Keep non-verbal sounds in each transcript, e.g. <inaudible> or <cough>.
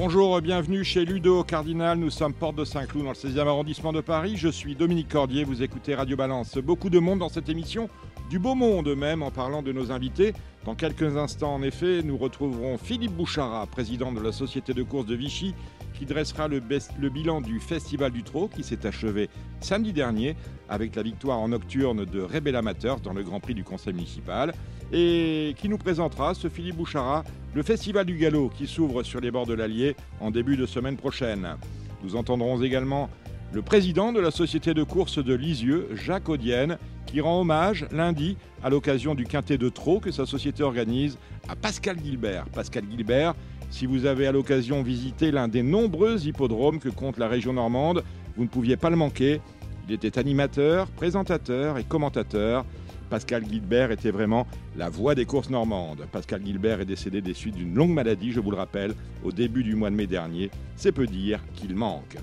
Bonjour, bienvenue chez Ludo Cardinal. Nous sommes porte de Saint-Cloud dans le 16e arrondissement de Paris. Je suis Dominique Cordier, vous écoutez Radio Balance. Beaucoup de monde dans cette émission, du beau monde même en parlant de nos invités. Dans quelques instants, en effet, nous retrouverons Philippe Bouchara, président de la Société de course de Vichy, qui dressera le, bilan du Festival du Trot qui s'est achevé samedi dernier avec la victoire en nocturne de Rebel Amateurs dans le Grand Prix du Conseil municipal et qui nous présentera, ce Philippe Bouchara, le Festival du Galop qui s'ouvre sur les bords de l'Allier en début de semaine prochaine. Nous entendrons également le président de la société de course de Lisieux, Jacques Audienne, qui rend hommage lundi à l'occasion du quintet de trot que sa société organise à Pascal Gilbert. Pascal Gilbert, si vous avez à l'occasion visité l'un des nombreux hippodromes que compte la région normande, vous ne pouviez pas le manquer. Il était animateur, présentateur et commentateur. Pascal Gilbert était vraiment la voix des courses normandes. Pascal Gilbert est décédé des suites d'une longue maladie, je vous le rappelle, au début du mois de mai dernier. C'est peu dire qu'il manque.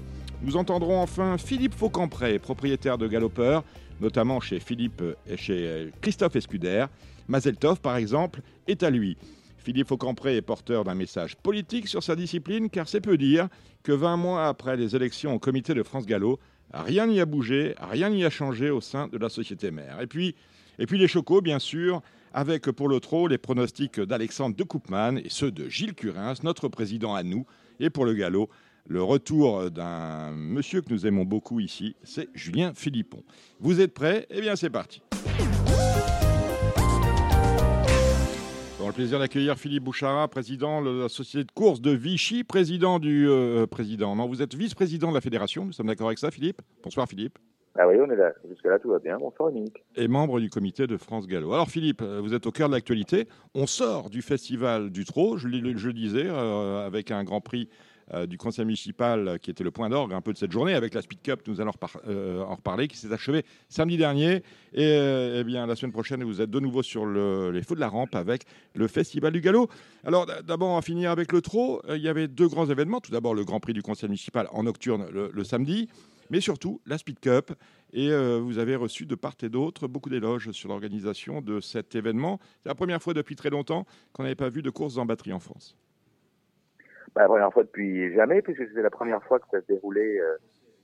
Nous entendrons enfin Philippe Faucampré, propriétaire de Galopeur, notamment chez Philippe et chez Christophe Escuder. Mazeltov, par exemple, est à lui. Philippe Faucampré est porteur d'un message politique sur sa discipline, car c'est peu dire que 20 mois après les élections au comité de France Gallo, rien n'y a bougé, rien n'y a changé au sein de la société mère. Et puis, et puis les chocos, bien sûr, avec pour le trot les pronostics d'Alexandre de Koopman et ceux de Gilles Curins, notre président à nous, et pour le galop, le retour d'un monsieur que nous aimons beaucoup ici, c'est Julien Philippon. Vous êtes prêts? Eh bien, c'est parti. Plaisir d'accueillir Philippe Bouchara, président de la société de course de Vichy, président du euh, président. Non, vous êtes vice-président de la fédération. Nous sommes d'accord avec ça, Philippe? Bonsoir, Philippe. Ah oui, on est là. Jusque-là, tout va bien. Bonsoir, Dominique. Et membre du comité de France Gallo. Alors, Philippe, vous êtes au cœur de l'actualité. On sort du festival du Trot, je, je disais, euh, avec un grand prix euh, du conseil municipal qui était le point d'orgue un peu de cette journée avec la Speed Cup, nous allons euh, en reparler, qui s'est achevé samedi dernier. Et euh, eh bien, la semaine prochaine, vous êtes de nouveau sur le, les feux de la rampe avec le Festival du Galop. Alors d'abord, on va finir avec le trot. Il y avait deux grands événements. Tout d'abord, le Grand Prix du conseil municipal en nocturne le samedi mais surtout la Speed Cup. Et vous avez reçu de part et d'autre beaucoup d'éloges sur l'organisation de cet événement. C'est la première fois depuis très longtemps qu'on n'avait pas vu de courses en batterie en France. Bah, première fois depuis jamais, puisque c'était la première fois que ça se déroulait euh,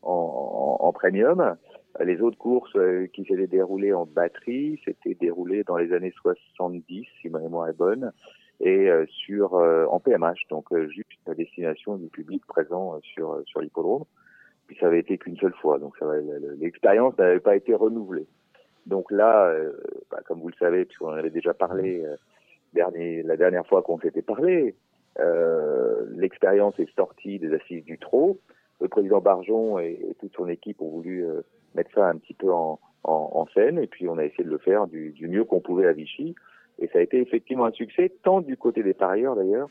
en, en, en, premium. Les autres courses euh, qui s'étaient déroulées en batterie, s'étaient déroulées dans les années 70, si ma mémoire est bonne, et euh, sur en PMH, donc juste à destination du public présent sur sur l'hippodrome. Puis ça avait été qu'une seule fois, donc l'expérience n'avait pas été renouvelée. Donc là, bah, comme vous le savez, puisqu'on en avait déjà parlé dernier, la dernière fois qu'on s'était parlé, euh, l'expérience est sortie des assises du trot. Le président Barjon et, toute son équipe ont voulu euh, mettre ça un petit peu en, scène et puis on a essayé de le faire du, mieux qu'on pouvait à Vichy. Et ça a été effectivement un succès, tant du côté des parieurs d'ailleurs,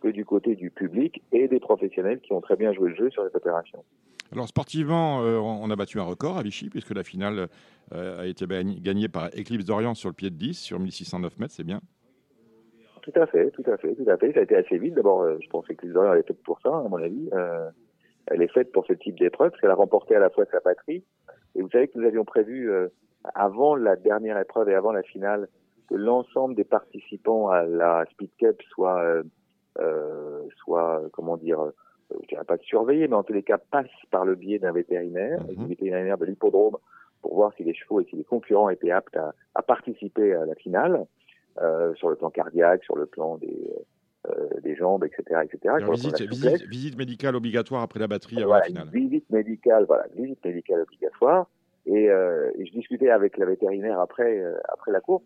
que du côté du public et des professionnels qui ont très bien joué le jeu sur cette opération. Alors sportivement, euh, on a battu un record à Vichy puisque la finale euh, a été gagnée par Eclipse d'Orient sur le pied de 10 sur 1609 mètres, c'est bien tout à fait, tout à fait, tout à fait. Ça a été assez vite. D'abord, euh, je pensais que l'Israël faite pour ça, à mon avis. Euh, elle est faite pour ce type d'épreuve, parce qu'elle a remporté à la fois sa patrie. Et vous savez que nous avions prévu, euh, avant la dernière épreuve et avant la finale, que l'ensemble des participants à la Speed Cup soient, euh, euh soit comment dire, je dirais pas surveillés, mais en tous les cas passent par le biais d'un vétérinaire, mm -hmm. vétérinaire de l'hippodrome, pour voir si les chevaux et si les concurrents étaient aptes à, à participer à la finale. Euh, sur le plan cardiaque, sur le plan des, euh, des jambes, etc. etc. visite, visite, visite, médicale obligatoire après la batterie avant voilà, la finale. Visite médicale, voilà, visite médicale obligatoire. Et, euh, et, je discutais avec la vétérinaire après euh, après la course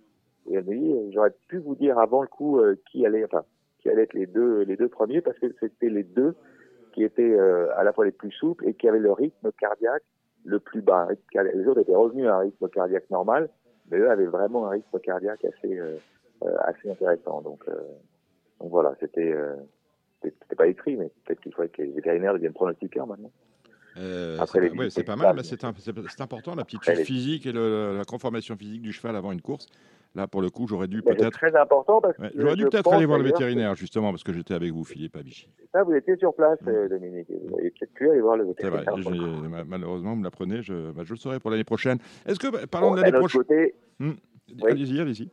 et elle me dit j'aurais pu vous dire avant le coup euh, qui allait enfin qui allait être les deux les deux premiers parce que c'était les deux qui étaient à la fois les plus souples et qui avaient le rythme cardiaque le plus bas. Les autres étaient revenus à un rythme cardiaque normal, mais eux avaient vraiment un rythme cardiaque assez euh, assez intéressant. Donc, euh, donc voilà, c'était euh, c'était pas écrit, mais peut-être qu'il faudrait que les vétérinaires deviennent pronostiqueurs maintenant. Euh, c'est pas, ouais, mal, mais c'est important, la petite Après, les- physique et le- la conformation physique du cheval avant une course. Là, pour le coup, j'aurais dû peut-être. très important parce que ouais, j'aurais dû peut-être aller voir le vétérinaire, justement, parce que j'étais avec vous, Philippe, à Vichy. Ça, vous étiez sur place, Mm. euh, Dominique. Vous avez peut-être pu aller voir le vrai, vétérinaire. malheureusement, vous me l'apprenez, je, bah, je le saurai pour l'année prochaine. Est-ce que, bah, parlons Bon, de d'un l'année autre prochaine. côté, oui. Allez-y, allez-y.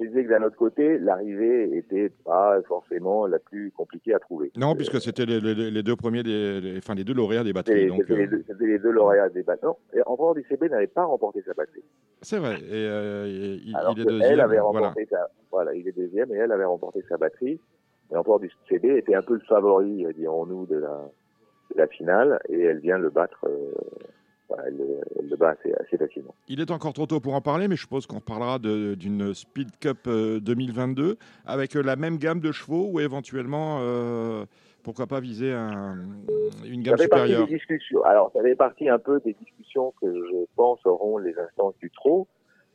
Je disais que d'un autre côté, l'arrivée était pas forcément la plus compliquée à trouver. Non, puisque c'était les, les- les deux premiers, des, les- enfin les deux lauréats des batteries. C'était les, euh, les deux lauréats des battants. Et Empereur du CB n'avait pas remporté sa batterie. c'est vrai. Et, euh, il, Alors il est deuxième. elle avait voilà. remporté sa, voilà, il est deuxième et elle avait remporté sa batterie. Et Empereur du CB était un peu le favori, euh, dirons-nous, de la, de la finale et elle vient le battre. euh, voilà, elle, le- elle le bat assez, assez facilement. Il est encore trop tôt pour en parler, mais je suppose qu'on reparlera de- d'une Speed Cup euh, 2022 avec euh, la même gamme de chevaux ou éventuellement, euh, pourquoi pas viser un- une Ça gamme partie supérieure? des discussions. Alors, ça fait partie un peu des discussions que je pense auront les instances du trot.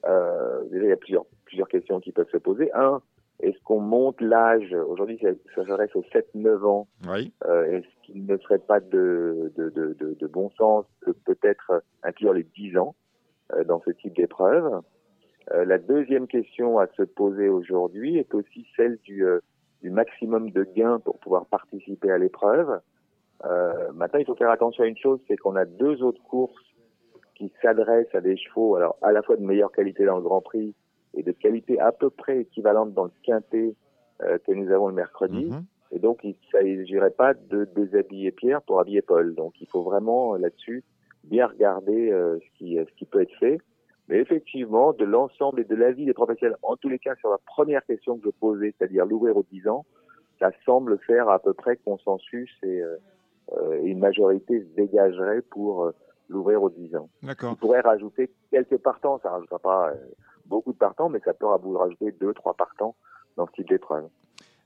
Euh, déjà, il y a plusieurs, plusieurs questions qui peuvent se poser. Un, est-ce qu'on monte l'âge Aujourd'hui, ça, s'adresse aux 7-9 ans. Oui, Euh, est-ce qu'il ne serait pas de, de, de, de, de bon sens de peut-être inclure les 10 ans euh, dans ce type d'épreuve? Euh, La deuxième question à se poser aujourd'hui est aussi celle du, euh, du maximum de gains pour pouvoir participer à l'épreuve. Euh, maintenant, il faut faire attention à une chose, c'est qu'on a deux autres courses qui s'adressent à des chevaux, alors à la fois de meilleure qualité dans le Grand Prix et de qualité à peu près équivalente dans le quintet euh, que nous avons le mercredi. Mhm. Et donc, il ne s'agirait pas de déshabiller Pierre pour habiller Paul. Donc, il faut vraiment euh, là-dessus bien regarder euh, ce, qui, euh, ce qui peut être fait. Mais effectivement, de l'ensemble et de l'avis des professionnels, en tous les cas sur la première question que je posais, c'est-à-dire l'ouvrir aux 10 ans, ça semble faire à peu près consensus et, euh, euh, une majorité se dégagerait pour l'ouvrir aux 10 ans. D'accord. On pourrait rajouter quelques partants, ça ne rajoutera pas euh, beaucoup de partants, mais ça peut rajouter deux, trois partants dans ce type d'épreuve.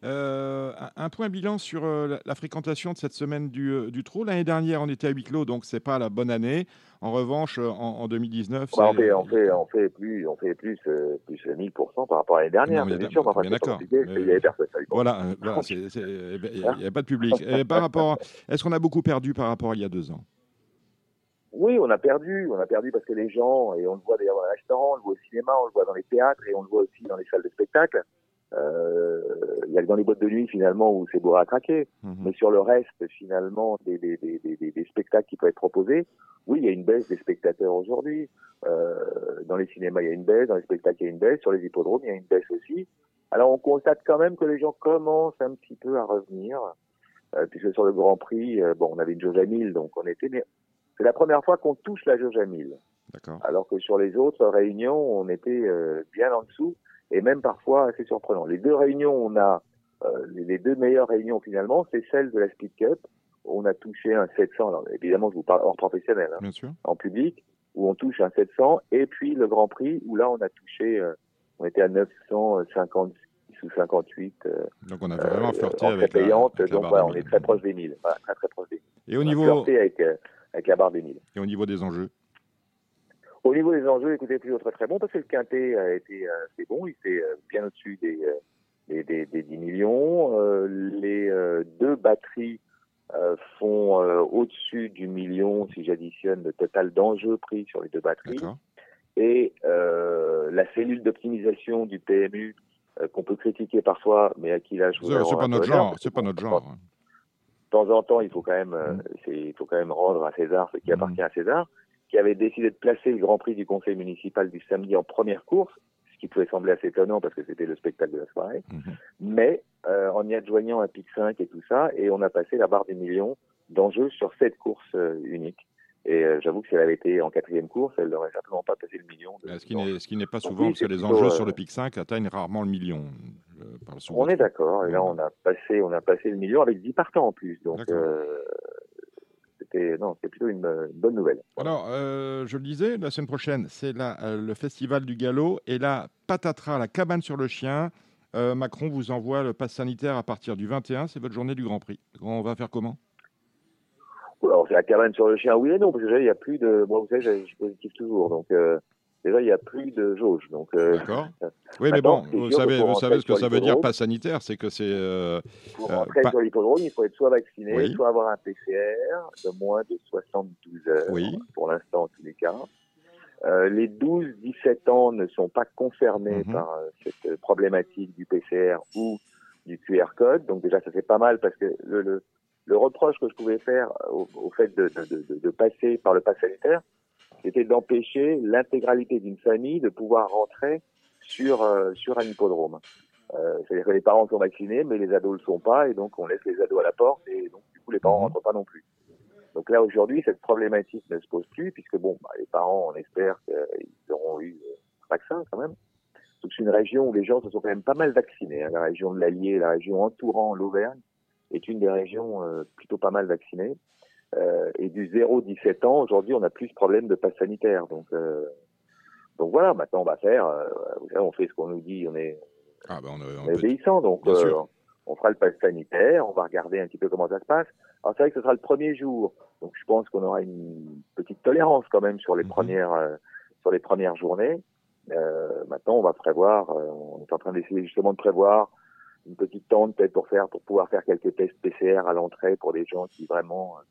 Euh, un- point bilan sur euh, la, fréquentation de cette semaine du, euh, du trot. L'année dernière, on était à huis clos, donc c'est pas la bonne année. En revanche, euh, en, en 2019, Bah, on fait, on fait, on fait plus, on fait plus, plus 1000% par rapport à l'année dernière. Non, mais c'est sûr, mais enfin, bien pas d'accord. compliqué, parce Mais- qu'il y avait personne. Voilà, eh ben, il n'y a, pas de public. <laughs> Et par rapport, est-ce qu'on a beaucoup perdu par rapport à il y a deux ans? Oui, on a perdu, on a perdu parce que les gens, et on le voit d'ailleurs dans les restaurants, on le voit au cinéma, on le voit dans les théâtres et on le voit aussi dans les salles de spectacle. Euh, Il y a que dans les boîtes de nuit finalement où c'est beau à craquer. Mhm. Mais sur le reste, finalement, des, des, des, des, des- des spectacles qui peuvent être proposés, oui, il y a une baisse des spectateurs aujourd'hui. Euh, dans les cinémas, il y a une baisse, dans les spectacles, il y a une baisse, sur les hippodromes, il y a une baisse aussi. Alors, on constate quand même que les gens commencent un petit peu à revenir, euh, puisque sur le Grand Prix, bon, on avait une jauge à 1000, donc on était... Mais c'est la première fois qu'on touche la jauge à 1000, D'accord. alors que sur les autres réunions, on était euh, bien en dessous, et même parfois assez surprenant. Les deux réunions, on a... euh, les deux meilleures réunions finalement, c'est celle de la Speed Cup, on a touché un 700, alors évidemment je vous parle hors professionnel, hein, Bien sûr. en public, où on touche un 700, et puis le Grand Prix, où là on a touché, euh, on était à 956 ou 58 euh, Donc on a vraiment flirté en avec la, payante, avec la donc barre on est très proche des 1000, voilà, très très proche des 1000. Et au On a niveau, flirté avec, euh, avec la barre des 1000. et au niveau des enjeux Au niveau des enjeux, écoutez, toujours très très bon, parce que le quintet a été euh, c'est bon, il était euh, bien au-dessus des, euh, des, des, des 10 millions. Euh, les euh, deux batteries euh, font euh, au-dessus du million si j'additionne le total d'enjeux pris sur les deux batteries. Et euh, la cellule d'optimisation du PMU euh, qu'on peut critiquer parfois, mais à qui là je C'est pas notre genre. C'est pas notre genre. Hein. temps en temps, il faut quand même, euh, Mm. c'est- il faut quand même rendre à César ce qui appartient à César, qui avait décidé de placer le Grand Prix du Conseil municipal du samedi en première course, ce qui pouvait sembler assez étonnant parce que c'était le spectacle de la soirée, Mhm. mais euh, en y adjoignant un pic 5 et tout ça, et on a passé la barre des millions d'enjeux sur cette course euh, unique. Et euh, j'avoue que si elle avait été en quatrième course, elle n'aurait certainement pas passé le million. de- Euh, Ce qui n'est pas souvent, oui, parce que les enjeux euh, sur le PIC 5 atteignent rarement le million. On est d'accord, et là on a passé, on a passé le million avec 10 partants en plus, donc euh, c'était plutôt une, une bonne nouvelle. Alors, euh, je le disais, la semaine prochaine, c'est euh, le festival du galop et là, patatras, la cabane sur le chien. Euh, Macron vous envoie le pass sanitaire à partir du 21, c'est votre journée du Grand Prix. On va faire comment? Alors, c'est la cabane sur le chien, oui et non, parce que il n'y a plus de. Moi, vous savez, je suis positif toujours. Donc, euh, Déjà, il n'y a plus de jauge. Donc, D'accord. Oui, mais bon, vous savez, vous savez ce que ça veut dire, pas sanitaire, c'est que c'est. pour rentrer sur l'hippodrome, il faut être soit vacciné, soit avoir un PCR de moins de 72 heures. Oui. Pour l'instant, en tous les cas. Euh, les 12-17 ans ne sont pas concernés Mhm. par euh, cette problématique du PCR ou du QR code. Donc déjà, ça c'est pas mal parce que le, le, le reproche que je pouvais faire au, au fait de, de, de, de passer par le pass sanitaire, c'était d'empêcher l'intégralité d'une famille de pouvoir rentrer sur, euh, sur un hippodrome. Euh, C'est-à-dire que les parents sont vaccinés, mais les ados ne le sont pas, et donc on laisse les ados à la porte, et donc du coup les parents Mhm. rentrent pas non plus. Donc là aujourd'hui, cette problématique ne se pose plus, puisque bon, bah, les parents, on espère qu'ils auront eu euh, un vaccin quand même. Donc c'est une région où les gens se sont quand même pas mal vaccinés. hein. La région de l'Allier, la région entourant l'Auvergne, est une des régions euh, plutôt pas mal vaccinées. Euh, et du 0-17 ans, aujourd'hui, on n'a plus ce problème de passe sanitaire. Donc, euh, donc voilà, maintenant on va faire, euh, vous savez, on fait ce qu'on nous dit, on est, Ah, ben, on, est obéissant, donc euh, on fera le pass sanitaire, on va regarder un petit peu comment ça se passe. Alors c'est vrai que ce sera le premier jour, donc je pense qu'on aura une petite tolérance quand même sur les Mhm. premières euh, sur les premières journées. Euh, maintenant, on va prévoir, euh, on est en train d'essayer justement de prévoir une petite tente peut-être pour faire pour pouvoir faire quelques tests PCR à l'entrée pour les gens qui vraiment euh,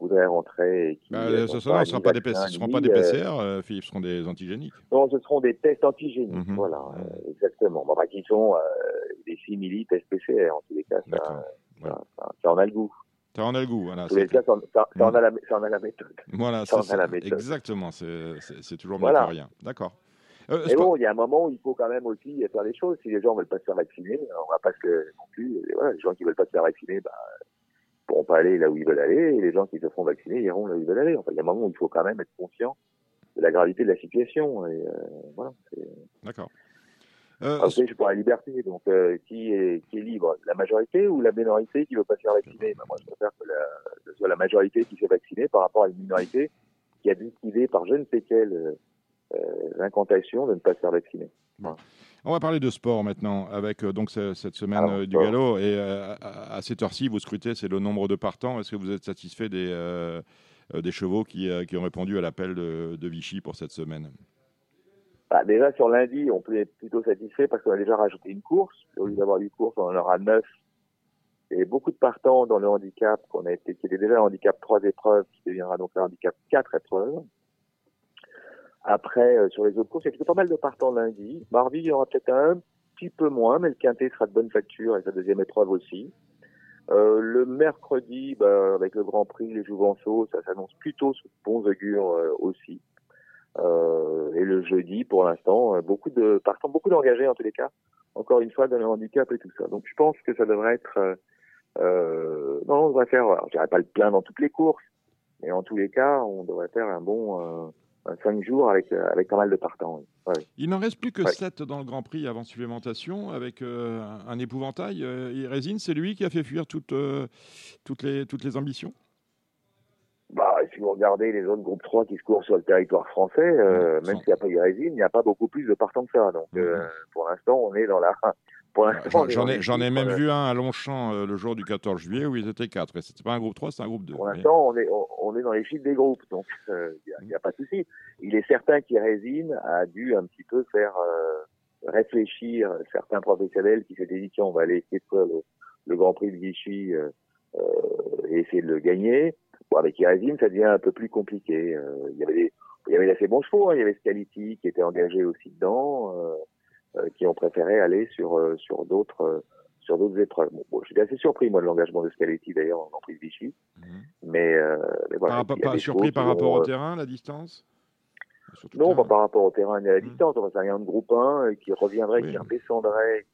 voudraient rentrer et qui Bah, euh, ce n'ont sera, pas des, ce seront pas des euh, PCR, euh, Philippe, ce seront des antigéniques. non, ce seront des tests antigéniques, Mhm. voilà, euh, exactement. Bon, bah, qui sont des simili tests PCR en tous les cas, ça, D'accord. ça, ça, ça en a le goût. Ça en a le goût, voilà. En tous les c'est- cas, ça, ça, ça en Mhm. a la, ça en a la méthode. Voilà, ça en a la méthode. Exactement, c'est toujours Voilà. mieux que rien. D'accord. Euh, Mais bon, il y a un moment où il faut quand même aussi faire des choses. Si les gens veulent pas se faire vacciner, on va pas se non plus. Voilà, les gens qui veulent pas se faire vacciner, bah, pourront pas aller là où ils veulent aller. Et les gens qui se font vacciner iront là où ils veulent aller. Enfin, il y a un moment où il faut quand même être conscient de la gravité de la situation. Et euh, voilà. D'accord. Euh, je suis pour la liberté. Donc, euh, qui, est, qui est libre? La majorité ou la minorité qui veut pas se faire vacciner? Ben, Moi, je préfère que, la, que ce soit la majorité qui s'est vaccinée par rapport à une minorité qui a décidé par je ne sais quelle euh, euh, de ne pas se faire vacciner. On va parler de sport maintenant, avec euh, donc ce- cette semaine Alors, euh, du galop. Et euh, à, à cette heure-ci, vous scrutez, c'est le nombre de partants. Est-ce que vous êtes satisfait des, des chevaux qui, qui ont répondu à l'appel de, de Vichy pour cette semaine? Bah, déjà, sur lundi, on peut être plutôt satisfait parce qu'on a déjà rajouté une course. Au lieu d'avoir 8 courses, on en aura 9. Et beaucoup de partants dans le handicap, qu'on a été, qui était déjà un handicap 3 épreuves, qui deviendra donc un handicap 4 épreuves. Après, euh, sur les autres courses, il y a plutôt pas mal de partants lundi. Mardi, il y aura peut-être un petit peu moins, mais le quintet sera de bonne facture et sa deuxième épreuve aussi. Euh, le mercredi, bah, avec le Grand Prix, les Jouvenceaux, ça s'annonce plutôt sous bons augures euh, aussi. Euh, et le jeudi, pour l'instant, euh, beaucoup de partants, beaucoup d'engagés en tous les cas. Encore une fois, dans le handicap et tout ça. Donc, je pense que ça devrait être. Euh, non, on devrait faire. Alors, je dirais pas le plein dans toutes les courses, mais en tous les cas, on devrait faire un bon cinq jours avec euh, avec pas mal de partants. oui. Ouais, oui. Il n'en reste plus que Ouais. 7 dans le Grand Prix avant supplémentation, avec euh, un, épouvantail. Euh, résine, c'est lui qui a fait fuir toutes, euh, toutes, les, toutes les ambitions? Bah, si vous regardez les autres groupes 3 qui se courent sur le territoire français, euh, même s'il n'y a pas Irésine, il n'y a pas beaucoup plus de partants que ça. Donc, euh, pour l'instant, on est dans la. Pour l'instant, J'en ai, j'en ai même euh, vu un à Longchamp euh, le jour du 14 juillet où ils étaient 4. Et c'était pas un groupe 3, c'était un groupe 2. Pour l'instant, on est, on, on est dans les chiffres des groupes, donc il n'y a, y a pas de souci. Il est certain qu'Irésine a dû un petit peu faire euh, réfléchir certains professionnels qui s'étaient dit tiens, on va aller essayer de faire le, le Grand Prix de Vichy euh, euh, et essayer de le gagner. Bon, avec Irésine, ça devient un peu plus compliqué. Euh, Il y avait des, il y avait d'assez bons chevaux, hein. il y avait Scaliti qui était engagé aussi dedans, euh, euh, qui ont préféré aller sur euh, sur d'autres euh, sur d'autres épreuves. Bon, bon, j'étais assez surpris moi de l'engagement de Scaleti d'ailleurs en de Vichy. Mhm. Mais, euh, voilà. Par pas surpris par rapport au euh, terrain, la distance? Non, pas par rapport au terrain ni à la Mhm. distance. Enfin, c'est rien de groupe 1 euh, qui reviendrait, Oui. qui redescendrait,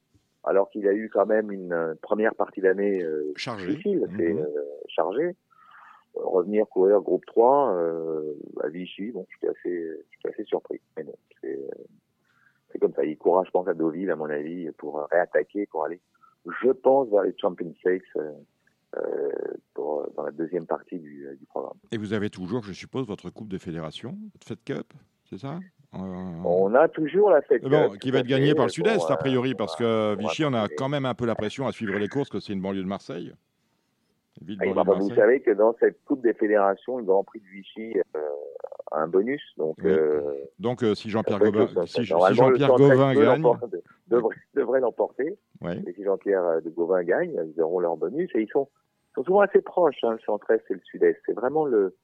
alors qu'il a eu quand même une euh, première partie d'année euh, difficile, c'est Mhm. euh, chargé. Euh, revenir courir groupe 3 euh, à Vichy, bon, j'étais assez, assez surpris. Mais bon, c'est, euh, c'est comme ça. Il courra, je pense, à Deauville, à mon avis, pour réattaquer, pour aller, je pense, vers les Champion Stakes euh, euh, pour, dans la deuxième partie du, euh, du programme. Et vous avez toujours, je suppose, votre Coupe de Fédération, votre Fed Cup, c'est ça? Euh, On a toujours la fête. Bon, Cup, qui va être gagné fait, par le Sud-Est, a priori, parce que Vichy, on a quand même un peu la pression à suivre les courses, que c'est une banlieue de Marseille. Ville Ah, banlieue de bah, vous savez que dans cette Coupe des fédérations, le Grand Prix de Vichy euh, un bonus. Donc, Oui. euh, Donc, euh, si Jean-Pierre Gauvin, si, si peut gagne, devrait, devrait l'emporter. ouais. Et si Jean-Pierre euh, de Gauvin gagne, ils auront leur bonus. Et ils sont, sont souvent assez proches, hein, le centre-est et le sud-est. C'est vraiment le,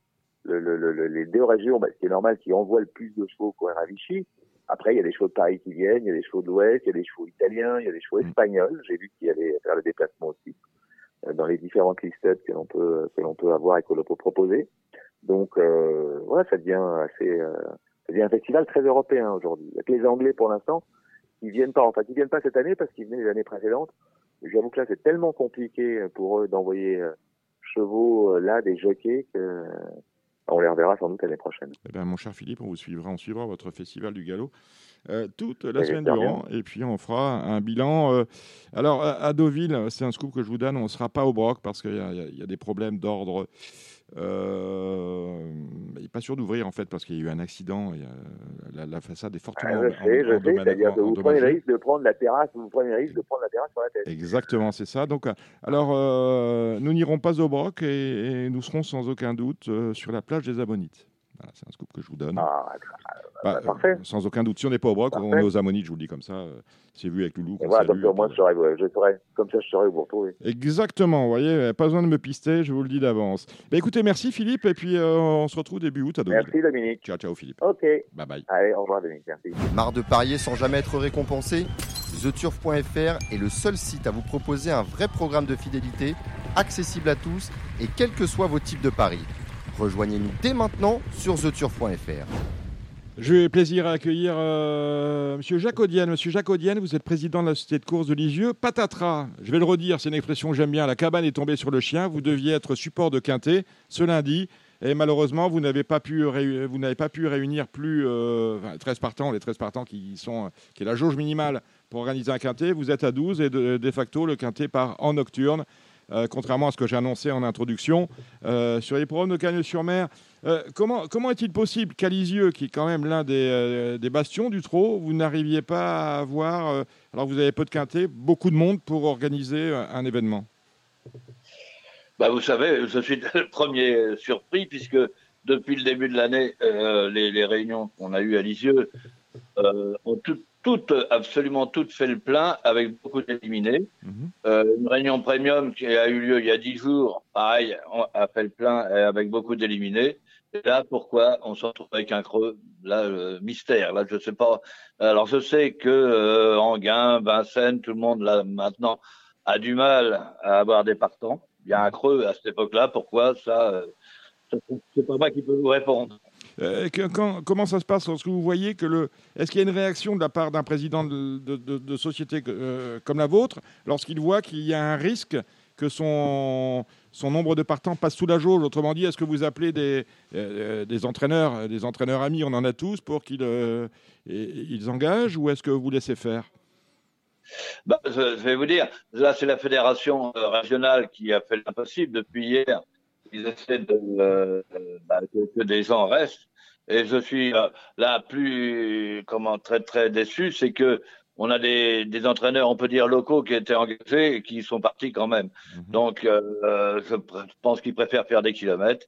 le, le, le- le- les deux régions, bah, ce qui est normal, qui envoient le plus de chevaux courir à Vichy. Après, il y a des chevaux de Paris qui viennent, il y a des chevaux de l'Ouest, il y a des chevaux italiens, il y a des chevaux Mm. espagnols. J'ai vu qu'il y allait faire le déplacement aussi dans les différentes listes que l'on peut que l'on peut avoir et que l'on peut proposer. Donc euh, voilà, ça devient assez, euh, ça devient un festival très européen aujourd'hui. Il y a que les Anglais pour l'instant qui viennent pas, enfin qui viennent pas cette année parce qu'ils venaient les années précédentes. J'avoue que là c'est tellement compliqué pour eux d'envoyer euh, chevaux euh, là des jockeys que euh, on les reverra sans doute l'année prochaine. Eh ben, mon cher Philippe, on vous suivra, on suivra votre festival du galop euh, toute la semaine durant, et puis on fera un bilan. euh, alors à, Deauville, c'est un scoop que je vous donne, on ne sera pas au Broc parce qu'il y, y a des problèmes d'ordre. Euh, il n'est pas sûr d'ouvrir en fait parce qu'il y a eu un accident. y a- la, la façade est fortement Ah, je sais, je sais, c'est-à-dire que vous prenez le risque de prendre la terrasse, vous prenez le risque de prendre la terrasse sur la tête. Exactement, c'est ça. Donc, euh, alors, euh, nous n'irons pas au Broc et, et nous serons sans aucun doute euh, sur la plage des Ammonites. Voilà, c'est un scoop que je vous donne. Ah, Bah, bah, parfait. euh, sans aucun doute. Si on n'est pas au Broc, on est aux Ammonites, je vous le dis comme ça. euh, c'est vu avec Loulou. voilà, comme moins et je ouais, je saurais, comme ça je où vous retrouver. Exactement, vous voyez, pas besoin de me pister, je vous le dis d'avance. Bah, écoutez, merci Philippe, et puis euh, on se retrouve début août à Deauville. Merci Dominique. Ciao, ciao Philippe. Ok, Bye bye. allez, au revoir Dominique, merci. Marre de parier sans jamais être récompensé? TheTurf.fr est le seul site à vous proposer un vrai programme de fidélité, accessible à tous et quels que soient vos types de paris. Rejoignez-nous dès maintenant sur TheTurf.fr. J'ai plaisir à accueillir euh, Monsieur Jacques Audienne. Monsieur Jacques Audienne, vous êtes président de la société de course de Lisieux. Patatras, je vais le redire, c'est une expression que j'aime bien. La cabane est tombée sur le chien. Vous deviez être support de Quintet ce lundi. Et malheureusement, vous n'avez pas pu, pas pu réunir plus euh, enfin, 13 partants, les 13 partants qui, sont, qui est la jauge minimale pour organiser un quintet. Vous êtes à 12 et de, de facto, le quintet part en nocturne. Euh, contrairement à ce que j'ai annoncé en introduction, euh, sur les programmes de Cagnes-sur-Mer. Euh, comment est-il possible qu'à Lisieux, qui est quand même l'un des, bastions du trot, vous n'arriviez pas à avoir, alors vous avez peu de quintet, beaucoup de monde pour organiser un événement? Bah, vous savez, je suis le <laughs> premier surpris puisque depuis le début de l'année, les, réunions qu'on a eues à Lisieux ont toutes, toutes, absolument toutes fait le plein avec beaucoup d'éliminés. Mhm. Euh, une réunion premium qui a eu lieu il y a dix jours, pareil, on a fait le plein avec beaucoup d'éliminés. Et là, pourquoi on se retrouve avec un creux Là, euh, mystère. Là, je sais pas. Alors, je sais que euh, Anguin, Vincennes, tout le monde là maintenant a du mal à avoir des partants. Il y a un creux à cette époque-là. Pourquoi ça euh, ça, C'est pas moi qui peux vous répondre. Euh, comment ça se passe lorsque vous voyez que le. Est-ce qu'il y a une réaction de la part d'un président de, société euh, comme la vôtre lorsqu'il voit qu'il y a un risque que son, son nombre de partants passe sous la jauge? Autrement dit, est-ce que vous appelez des, euh, des entraîneurs, des entraîneurs amis, on en a tous, pour qu'ils ils engagent ou est-ce que vous laissez faire? Bah, je, vais vous dire, là, c'est la fédération régionale qui a fait l'impossible depuis hier. Ils essaient de, euh, bah, que, que des gens restent. Et je suis euh, là plus, comment, très, très déçu, c'est que on a des, des entraîneurs, on peut dire locaux, qui étaient engagés et qui sont partis quand même. Mhm. Donc, euh, je pense qu'ils préfèrent faire des kilomètres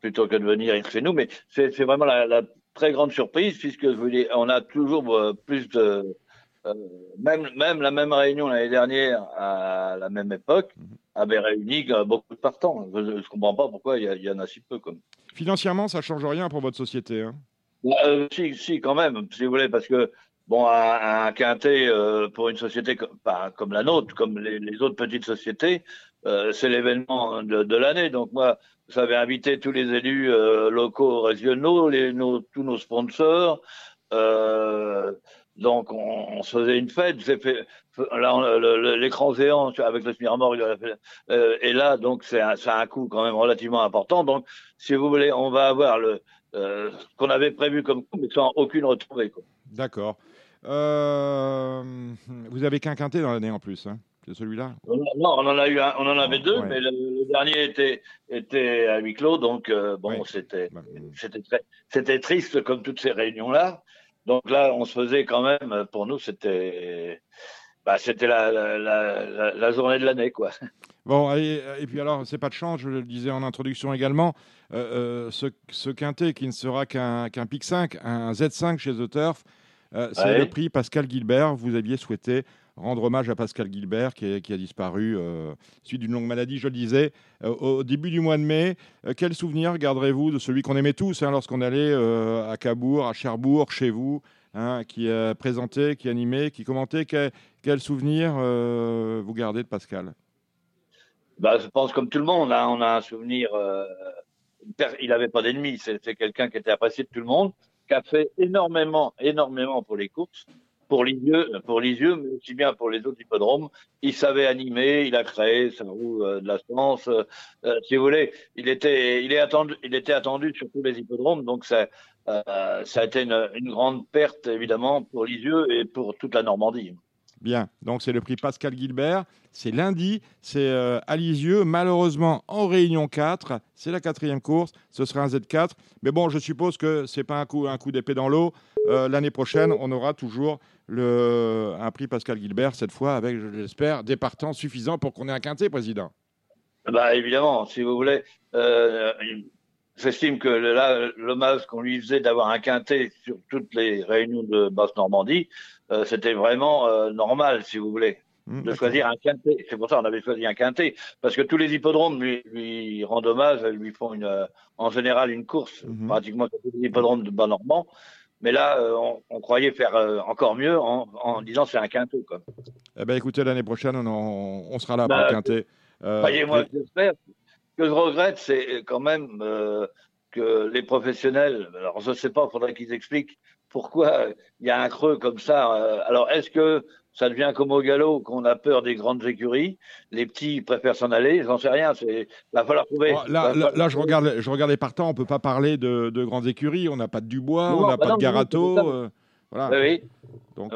plutôt que de venir chez nous. Mais c'est c'est vraiment la, la très grande surprise puisque je vous dis, on a toujours euh, plus de, euh, même, même la même réunion l'année dernière, à la même époque, Mhm. avait réuni beaucoup de partants. Je ne comprends pas pourquoi il y, en a si peu. Comme. Financièrement, ça change rien pour votre société. hein Bah, euh, si, si, quand même, si vous voulez, parce que bon, un, un quintet euh, pour une société comme, pas comme la nôtre, comme les, les autres petites sociétés, euh, c'est l'événement de, de l'année. Donc moi, j'avais invité tous les élus euh, locaux, régionaux, les, nos, tous nos sponsors. Euh, donc on, on se faisait une fête. Fait l'écran géant avec le Smirmor, il a fait- euh, et là donc c'est un, un coût quand même relativement important. Donc si vous voulez, on va avoir le euh, ce qu'on avait prévu comme coup, mais sans aucune. Quoi. D'accord. Euh, vous avez qu'un quintet dans l'année en plus, hein c'est celui-là? Non, on en a eu un, on en avait deux, Ouais. mais le, le dernier était était à huis clos, donc euh, bon, Ouais. c'était Bah, c'était triste comme toutes ces réunions là. Donc là, on se faisait quand même. Pour nous, c'était bah, c'était la, la, la, journée de l'année, quoi. Bon, et, et, puis alors, c'est pas de chance, je le disais en introduction également, euh, euh, ce, ce, quintet qui ne sera qu'un qu Pic 5, un Z5 chez The Turf, euh, c'est le prix Pascal Gilbert. Vous aviez souhaité rendre hommage à Pascal Gilbert qui, a disparu euh, suite d'une longue maladie, je le disais, au début du mois de mai. quel souvenir garderez-vous de celui qu'on aimait tous hein, lorsqu'on allait à Cabourg, à Cherbourg, chez vous Hein, qui a présenté, qui animait, qui commentait? Quel, quel souvenir euh, vous gardez de Pascal? Bah, Je pense comme tout le monde, hein, on a un souvenir. Euh, il n'avait pas d'ennemis, c'était quelqu'un qui était apprécié de tout le monde, qui a fait énormément, énormément pour les courses, pour Lisieux, pour Lisieux, mais aussi bien pour les autres hippodromes. Il savait animer, il a créé sa roue euh, de la science. si vous voulez, il était, il est attendu, il était attendu sur tous les hippodromes, donc c'est euh, ça a été une, grande perte, évidemment, pour Lisieux et pour toute la Normandie. Bien, donc c'est le prix Pascal Gilbert. C'est lundi, c'est euh, à Lisieux. Malheureusement, en Réunion 4, c'est la quatrième course. Ce sera un Z4. Mais bon, je suppose que ce n'est pas un coup, d'épée dans l'eau. Euh, l'année prochaine, on aura toujours le, un prix Pascal Gilbert, cette fois avec, je l'espère, des partants suffisants pour qu'on ait un quintet, Président. Bah, évidemment, si vous voulez. J'estime que l'hommage qu'on lui faisait d'avoir un quintet sur toutes les réunions de Basse-Normandie, euh, c'était vraiment euh, normal, si vous voulez, mmh, de choisir un quintet. C'est pour ça qu'on avait choisi un quintet, parce que tous les hippodromes lui, lui rendent hommage, lui font une, euh, en général une course, mmh. pratiquement tous les hippodromes de Bas-Normand. Mais là, on, on, croyait faire encore mieux en, en disant c'est un quintet. Quoi. Eh ben, écoutez, l'année prochaine, on, on, sera là pour le bah, quintet. Croyez-moi, j'espère que je regrette, c'est quand même que les professionnels, alors je ne sais pas, il faudrait qu'ils expliquent pourquoi il y a un creux comme ça. Euh, alors, est-ce que ça devient comme au galop qu'on a peur des grandes écuries? Les petits préfèrent s'en aller, j'en sais rien. Il va falloir trouver. là, là, je, regarde, je regarde les partants, on ne peut pas parler de, de grandes écuries. On n'a pas de Dubois, on n'a bah pas de Garato. Euh, voilà. Oui,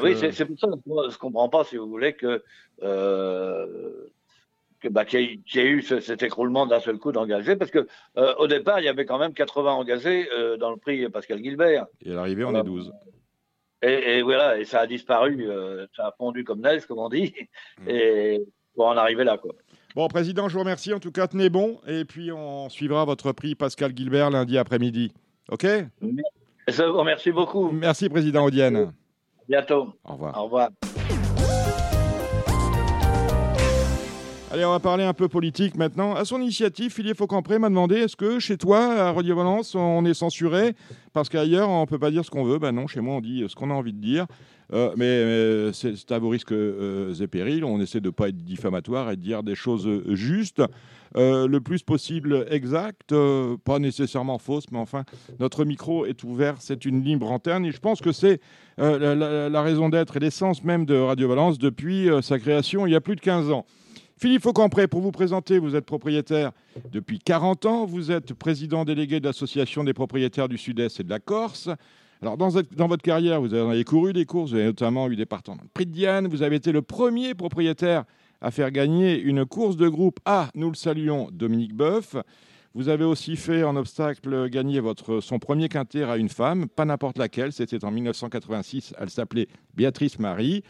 oui c'est pour ça que je ne comprends pas, si vous voulez, que bah, qu'il y, a eu cet écroulement d'un seul coup d'engagés, parce que euh, au départ, il y avait quand même 80 engagés euh, dans le prix Pascal Gilbert. Et à l'arrivée, on est 12. Et, voilà, et ça a disparu, euh, ça a fondu comme neige, comme on dit, mmh. et pour en arriver là, quoi. Bon, Président, je vous remercie. En tout cas, tenez bon. Et puis, on suivra votre prix Pascal Gilbert lundi après-midi. OK? Je vous remercie beaucoup. Merci, Président Audienne. À bientôt. Au revoir. Au revoir. Allez, on va parler un peu politique maintenant. À son initiative, Philippe Faucampré m'a demandé est-ce que chez toi, à Radio Valence, on est censuré? Parce qu'ailleurs, on ne peut pas dire ce qu'on veut. Ben non, chez moi, on dit ce qu'on a envie de dire. Euh, mais, c'est à vos risques euh, et périls. On essaie de ne pas être diffamatoire et de dire des choses justes. Euh, le plus possible exact, pas nécessairement fausse, mais enfin, notre micro est ouvert, c'est une libre antenne, et je pense que c'est la, la, raison d'être et l'essence même de Radio Valence depuis sa création il y a plus de 15 ans. Philippe Faucampré, pour vous présenter, vous êtes propriétaire depuis 40 ans, vous êtes président délégué de l'Association des propriétaires du Sud-Est et de la Corse. Alors, dans, votre carrière, vous avez couru des courses, vous avez notamment eu des partants dans Prix de Diane, vous avez été le premier propriétaire à faire gagner une course de groupe A, nous le saluons, Dominique Boeuf. Vous avez aussi fait en obstacle gagner votre, son premier quintet à une femme, pas n'importe laquelle, c'était en 1986, elle s'appelait Béatrice Marie.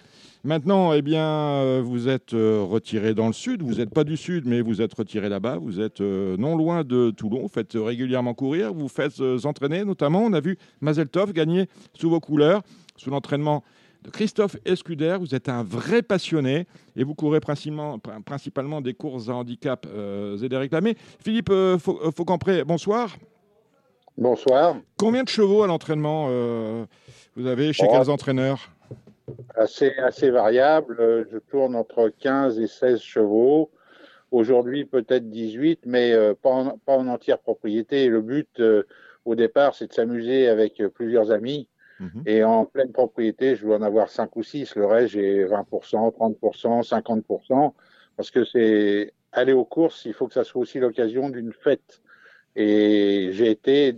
Maintenant, eh bien, euh, vous êtes euh, retiré dans le sud. Vous n'êtes pas du sud, mais vous êtes retiré là-bas. Vous êtes euh, non loin de Toulon. Vous faites régulièrement courir. Vous faites entraîner, notamment. On a vu Mazeltov gagner sous vos couleurs, sous l'entraînement de Christophe Escuder. Vous êtes un vrai passionné et vous courez principalement, principalement des courses à handicap et des réclamés. Philippe Faucampré, bonsoir. Bonsoir. Combien de chevaux à l'entraînement vous avez chez quels entraîneurs? Assez, assez variable. Euh, je tourne entre 15 et 16 chevaux. Aujourd'hui, peut-être 18, mais euh, pas, en, pas, en, entière propriété. Le but, euh, au départ, c'est de s'amuser avec plusieurs amis. Mhm. Et en pleine propriété, je dois en avoir 5 ou 6. Le reste, j'ai 20%, 30%, 50%. Parce que c'est aller aux courses, il faut que ça soit aussi l'occasion d'une fête. Et j'ai été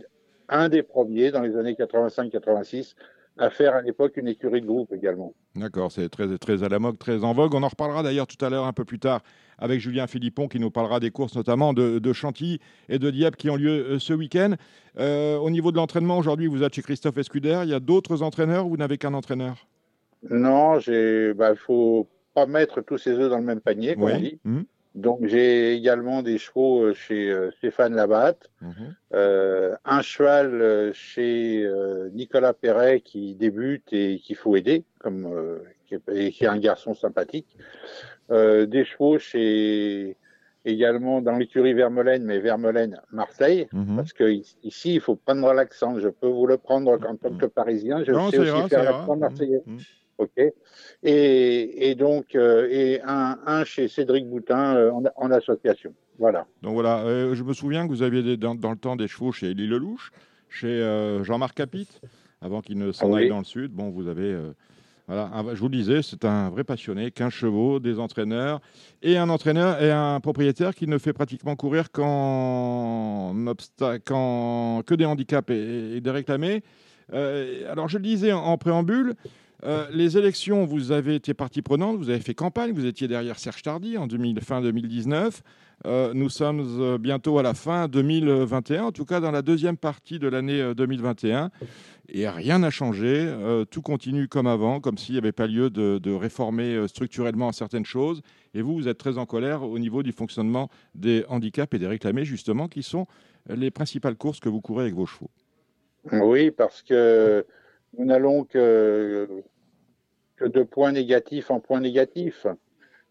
un des premiers dans les années 85-86 à faire à l'époque une écurie de groupe également. D'accord, c'est très, très à la mode, très en vogue. On en reparlera d'ailleurs tout à l'heure, un peu plus tard, avec Julien Philippon qui nous parlera des courses, notamment de, de Chantilly et de Dieppe qui ont lieu euh, ce week-end. Euh, au niveau de l'entraînement, aujourd'hui, vous êtes chez Christophe Escuder. Il y a d'autres entraîneurs ou vous n'avez qu'un entraîneur? Non, il bah, faut pas mettre tous ses œufs dans le même panier, comme on dit. Mmh. Donc j'ai également des chevaux euh, chez euh, Stéphane Labatte, Mmh. euh, un cheval chez euh, Nicolas Perret qui débute et qu'il faut aider, comme euh, qui, est, et qui est un garçon sympathique. Euh, des chevaux chez également dans l'écurie Vermelaine, mais Vermelaine Marseille, Mhm. parce que ici il faut prendre l'accent. Je peux vous le prendre en tant que Parisien. Je Non, sais aussi ira, faire l'accent marseillais. Mhm. Ok. Et, et donc euh, et un, un chez Cédric Boutin euh, en, en association. Voilà. Donc voilà, euh, je me souviens que vous aviez des- dans, dans le temps des chevaux chez Élie Lelouch, chez Jean-Marc Capit, avant qu'il ne s'en Ah aille oui. dans le sud. Bon, vous avez. voilà, un- je vous le disais, c'est un vrai passionné, 15 chevaux, des entraîneurs, et un entraîneur et un propriétaire qui ne fait pratiquement courir qu'en que des handicaps et, et des réclamés. Alors je le disais en, en préambule, euh, les élections, vous avez été partie prenante, vous avez fait campagne, vous étiez derrière Serge Tardy en 2000, fin 2019. Euh, nous sommes euh, bientôt à la fin 2021, en tout cas dans la deuxième partie de l'année euh, 2021. Et rien n'a changé, tout continue comme avant, comme s'il n'y avait pas lieu de, de réformer structurellement certaines choses. Et vous, vous êtes très en colère au niveau du fonctionnement des handicaps et des réclamés, justement, qui sont les principales courses que vous courez avec vos chevaux. Oui, parce que nous n'allons que, que de points négatifs en points négatifs.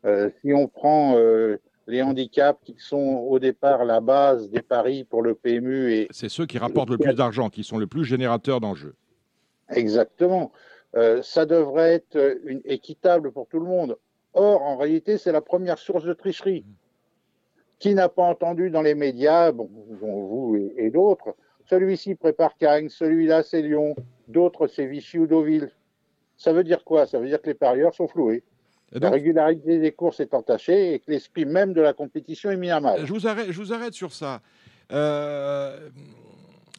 Euh, si on prend euh, les handicaps qui sont au départ la base des paris pour le PMU et C'est ceux qui rapportent le plus d'argent, qui sont le plus générateurs d'enjeux. exactement, euh, ça devrait être une, équitable pour tout le monde. Or, en réalité, c'est la première source de tricherie. Qui n'a pas entendu dans les médias, bon, dont vous et, et d'autres, celui-ci prépare Cagnes, celui-là c'est Lyon, d'autres c'est Vichy ou Deauville. Ça veut dire quoi? Ça veut dire que les parieurs sont floués. La régularité des courses est entachée et que l'esprit même de la compétition est mis à mal. je vous arrête, je vous arrête sur ça. Euh,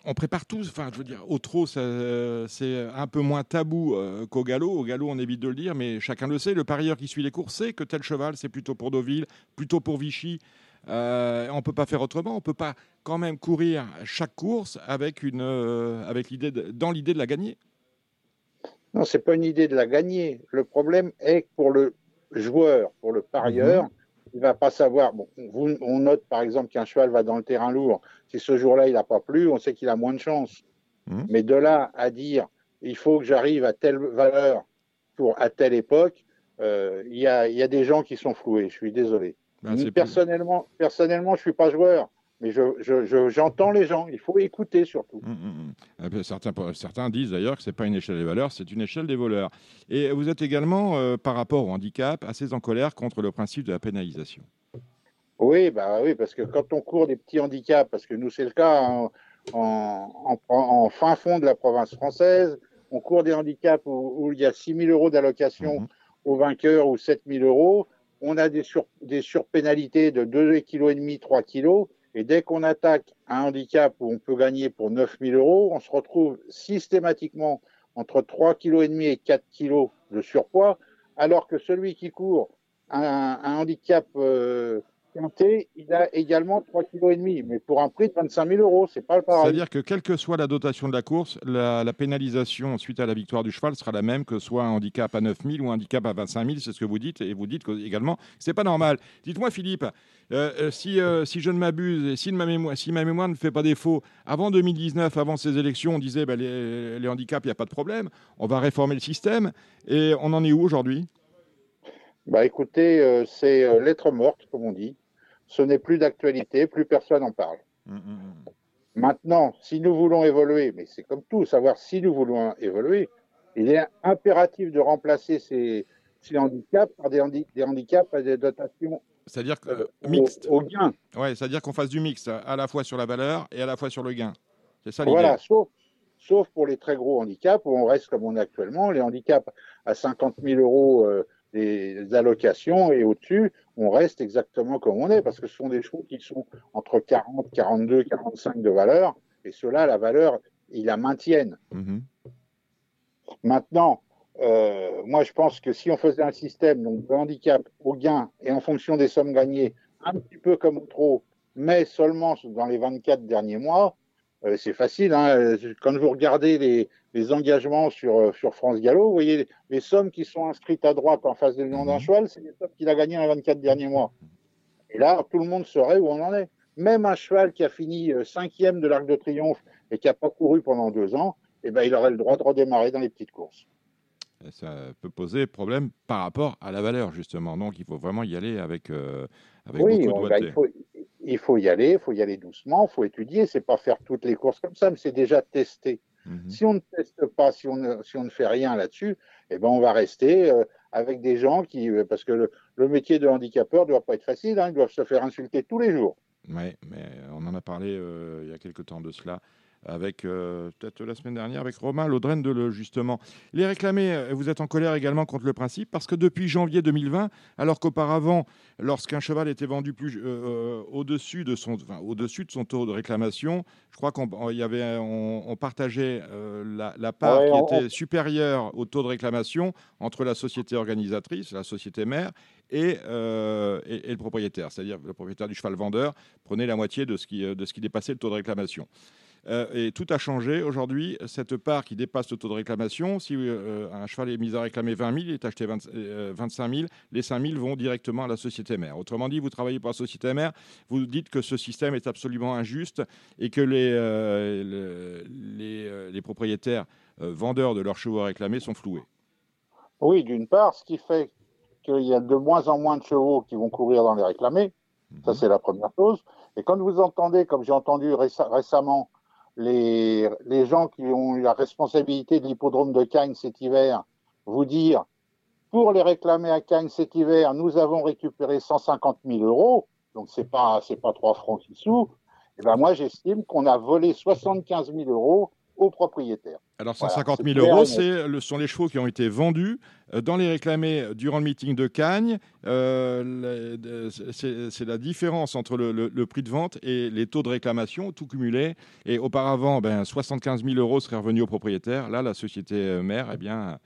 on prépare tous, enfin, je veux dire, au trot, euh, c'est un peu moins tabou euh, qu'au galop. Au galop, on évite de le dire, mais chacun le sait. Le parieur qui suit les courses sait que tel cheval, c'est plutôt pour Deauville, plutôt pour Vichy. Euh, on ne peut pas faire autrement. On ne peut pas quand même courir chaque course avec une, euh, avec l'idée de- dans l'idée de la gagner. Non, c'est pas une idée de la gagner. Le problème est que pour le joueur, pour le parieur, il va pas savoir. Bon, vous- on note par exemple qu'un cheval va dans le terrain lourd. Si ce jour-là il n'a pas plu, on sait qu'il a moins de chance. Mhm. Mais de là à dire il faut que j'arrive à telle valeur pour à telle époque, euh, il y, a, il y a des gens qui sont floués. Je suis désolé. Ben, c'est plus- personnellement, personnellement, je suis pas joueur, mais je, je- je- j'entends les gens. Il faut écouter surtout. Hum, hum, hum. Eh bien, Certains, certains disent d'ailleurs que ce n'est pas une échelle des valeurs, c'est une échelle des voleurs. Et vous êtes également, euh, par rapport au handicap, assez en colère contre le principe de la pénalisation. Oui, bah oui, parce que quand on court des petits handicaps, parce que nous c'est le cas en, en- en- en fin fond de la province française, on court des handicaps où, où il y a 6 000 euros d'allocation Mhm. au vainqueur ou 7 000 euros, on a des, sur, des surpénalités de 2,5 kg, 3 kg, et dès qu'on attaque un handicap où on peut gagner pour 9 000 euros, on se retrouve systématiquement entre 3,5 kg et 4 kg de surpoids, alors que celui qui court un, un handicap euh, il a également 3,5 kg, mais pour un prix de 25 000 euros, c'est pas le pareil. C'est-à-dire que quelle que soit la dotation de la course, la, la pénalisation suite à la victoire du cheval sera la même que soit un handicap à 9 000 ou un handicap à 25 000, c'est ce que vous dites, et vous dites que, également c'est pas normal. Dites-moi Philippe, euh, euh, si, euh, si je ne m'abuse et si ma, mémoire, si ma mémoire ne fait pas défaut, avant 2019, avant ces élections, on disait bah, les, les handicaps, il n'y a pas de problème, on va réformer le système, et on en est où aujourd'hui? Bah écoutez, euh, c'est euh, lettre morte, comme on dit. Ce n'est plus d'actualité, plus personne n'en parle. Hum, hum, hum. Maintenant, si nous voulons évoluer, mais c'est comme tout, savoir si nous voulons évoluer, il est impératif de remplacer ces, ces handicaps par des, handi- des handicaps à des dotations C'est-à-dire que, euh, euh, mixte. au, au gain. Ouais, c'est-à-dire qu'on fasse du mixte, à la fois sur la valeur et à la fois sur le gain. C'est ça l'idée. Voilà, sauf, sauf pour les très gros handicaps où on reste comme on est actuellement. Les handicaps à 50 000 euros euh, des allocations et au-dessus, on reste exactement comme on est parce que ce sont des chevaux qui sont entre 40, 42, 45 de valeur et ceux-là, la valeur, ils la maintiennent. Mhm. Maintenant, euh, moi, je pense que si on faisait un système donc, de handicap au gain et en fonction des sommes gagnées, un petit peu comme au trop, mais seulement dans les 24 derniers mois, euh, c'est facile. Hein. Quand vous regardez les, les engagements sur, euh, sur France Gallo, vous voyez les, sommes qui sont inscrites à droite en face du nom d'un mhm. cheval, c'est les sommes qu'il a gagnées en 24 derniers mois. Et là, tout le monde saurait où on en est. Même un cheval qui a fini euh, cinquième de l'Arc de Triomphe et qui n'a pas couru pendant deux ans, eh ben, il aurait le droit de redémarrer dans les petites courses. Ça peut poser problème par rapport à la valeur, justement. Donc, il faut vraiment y aller avec, avec oui, beaucoup de il, faut, il faut y aller, il faut y aller doucement, il faut étudier. C'est pas faire toutes les courses comme ça, mais c'est déjà tester. Mhm. Si on ne teste pas, si on ne, si on ne fait rien là-dessus, eh ben on va rester euh, avec des gens qui, euh, parce que le, métier de handicapeur ne doit pas être facile, hein, ils doivent se faire insulter tous les jours. Oui, mais on en a parlé euh, il y a quelque temps de cela avec euh, peut-être la semaine dernière avec Romain Laudren de le justement. Les réclamés, euh, vous êtes en colère également contre le principe parce que depuis janvier 2020, alors qu'auparavant, lorsqu'un cheval était vendu plus euh, au-dessus de son au-dessus de son taux de réclamation, je crois qu'on y avait on, partageait la, part qui était supérieure au taux de réclamation entre la société organisatrice, la société mère et, et, le propriétaire, c'est-à-dire le propriétaire du cheval vendeur prenait la moitié de ce qui de ce qui dépassait le taux de réclamation. Euh, et tout a changé. Aujourd'hui, cette part qui dépasse le taux de réclamation, si euh, un cheval est mis à réclamer 20 000, il est acheté 25 000, euh, les 5 000 vont directement à la société mère. Autrement dit, vous travaillez pour la société mère, vous dites que ce système est absolument injuste et que les, les, les, propriétaires vendeurs de leurs chevaux à réclamer sont floués. Oui, d'une part, ce qui fait qu'il y a de moins en moins de chevaux qui vont courir dans les réclamés. Ça, mhm. c'est la première chose. Et quand vous entendez, comme j'ai entendu récemment, les, gens qui ont eu la responsabilité de l'hippodrome de Cagnes cet hiver vous dire pour les réclamer à Cagnes cet hiver, nous avons récupéré 150 000 euros, donc c'est pas pas trois francs six sous. Et eh ben moi j'estime qu'on a volé 75 000 euros aux propriétaires. Alors 150 000 euros, ce sont les chevaux qui ont été vendus euh, dans les réclamés durant le meeting de Cagnes. Euh, c'est la différence entre le, prix de vente et les taux de réclamation, tout cumulé. Et auparavant, ben, 75 000 euros seraient revenus aux propriétaires. Là, la société euh, mère eh bien,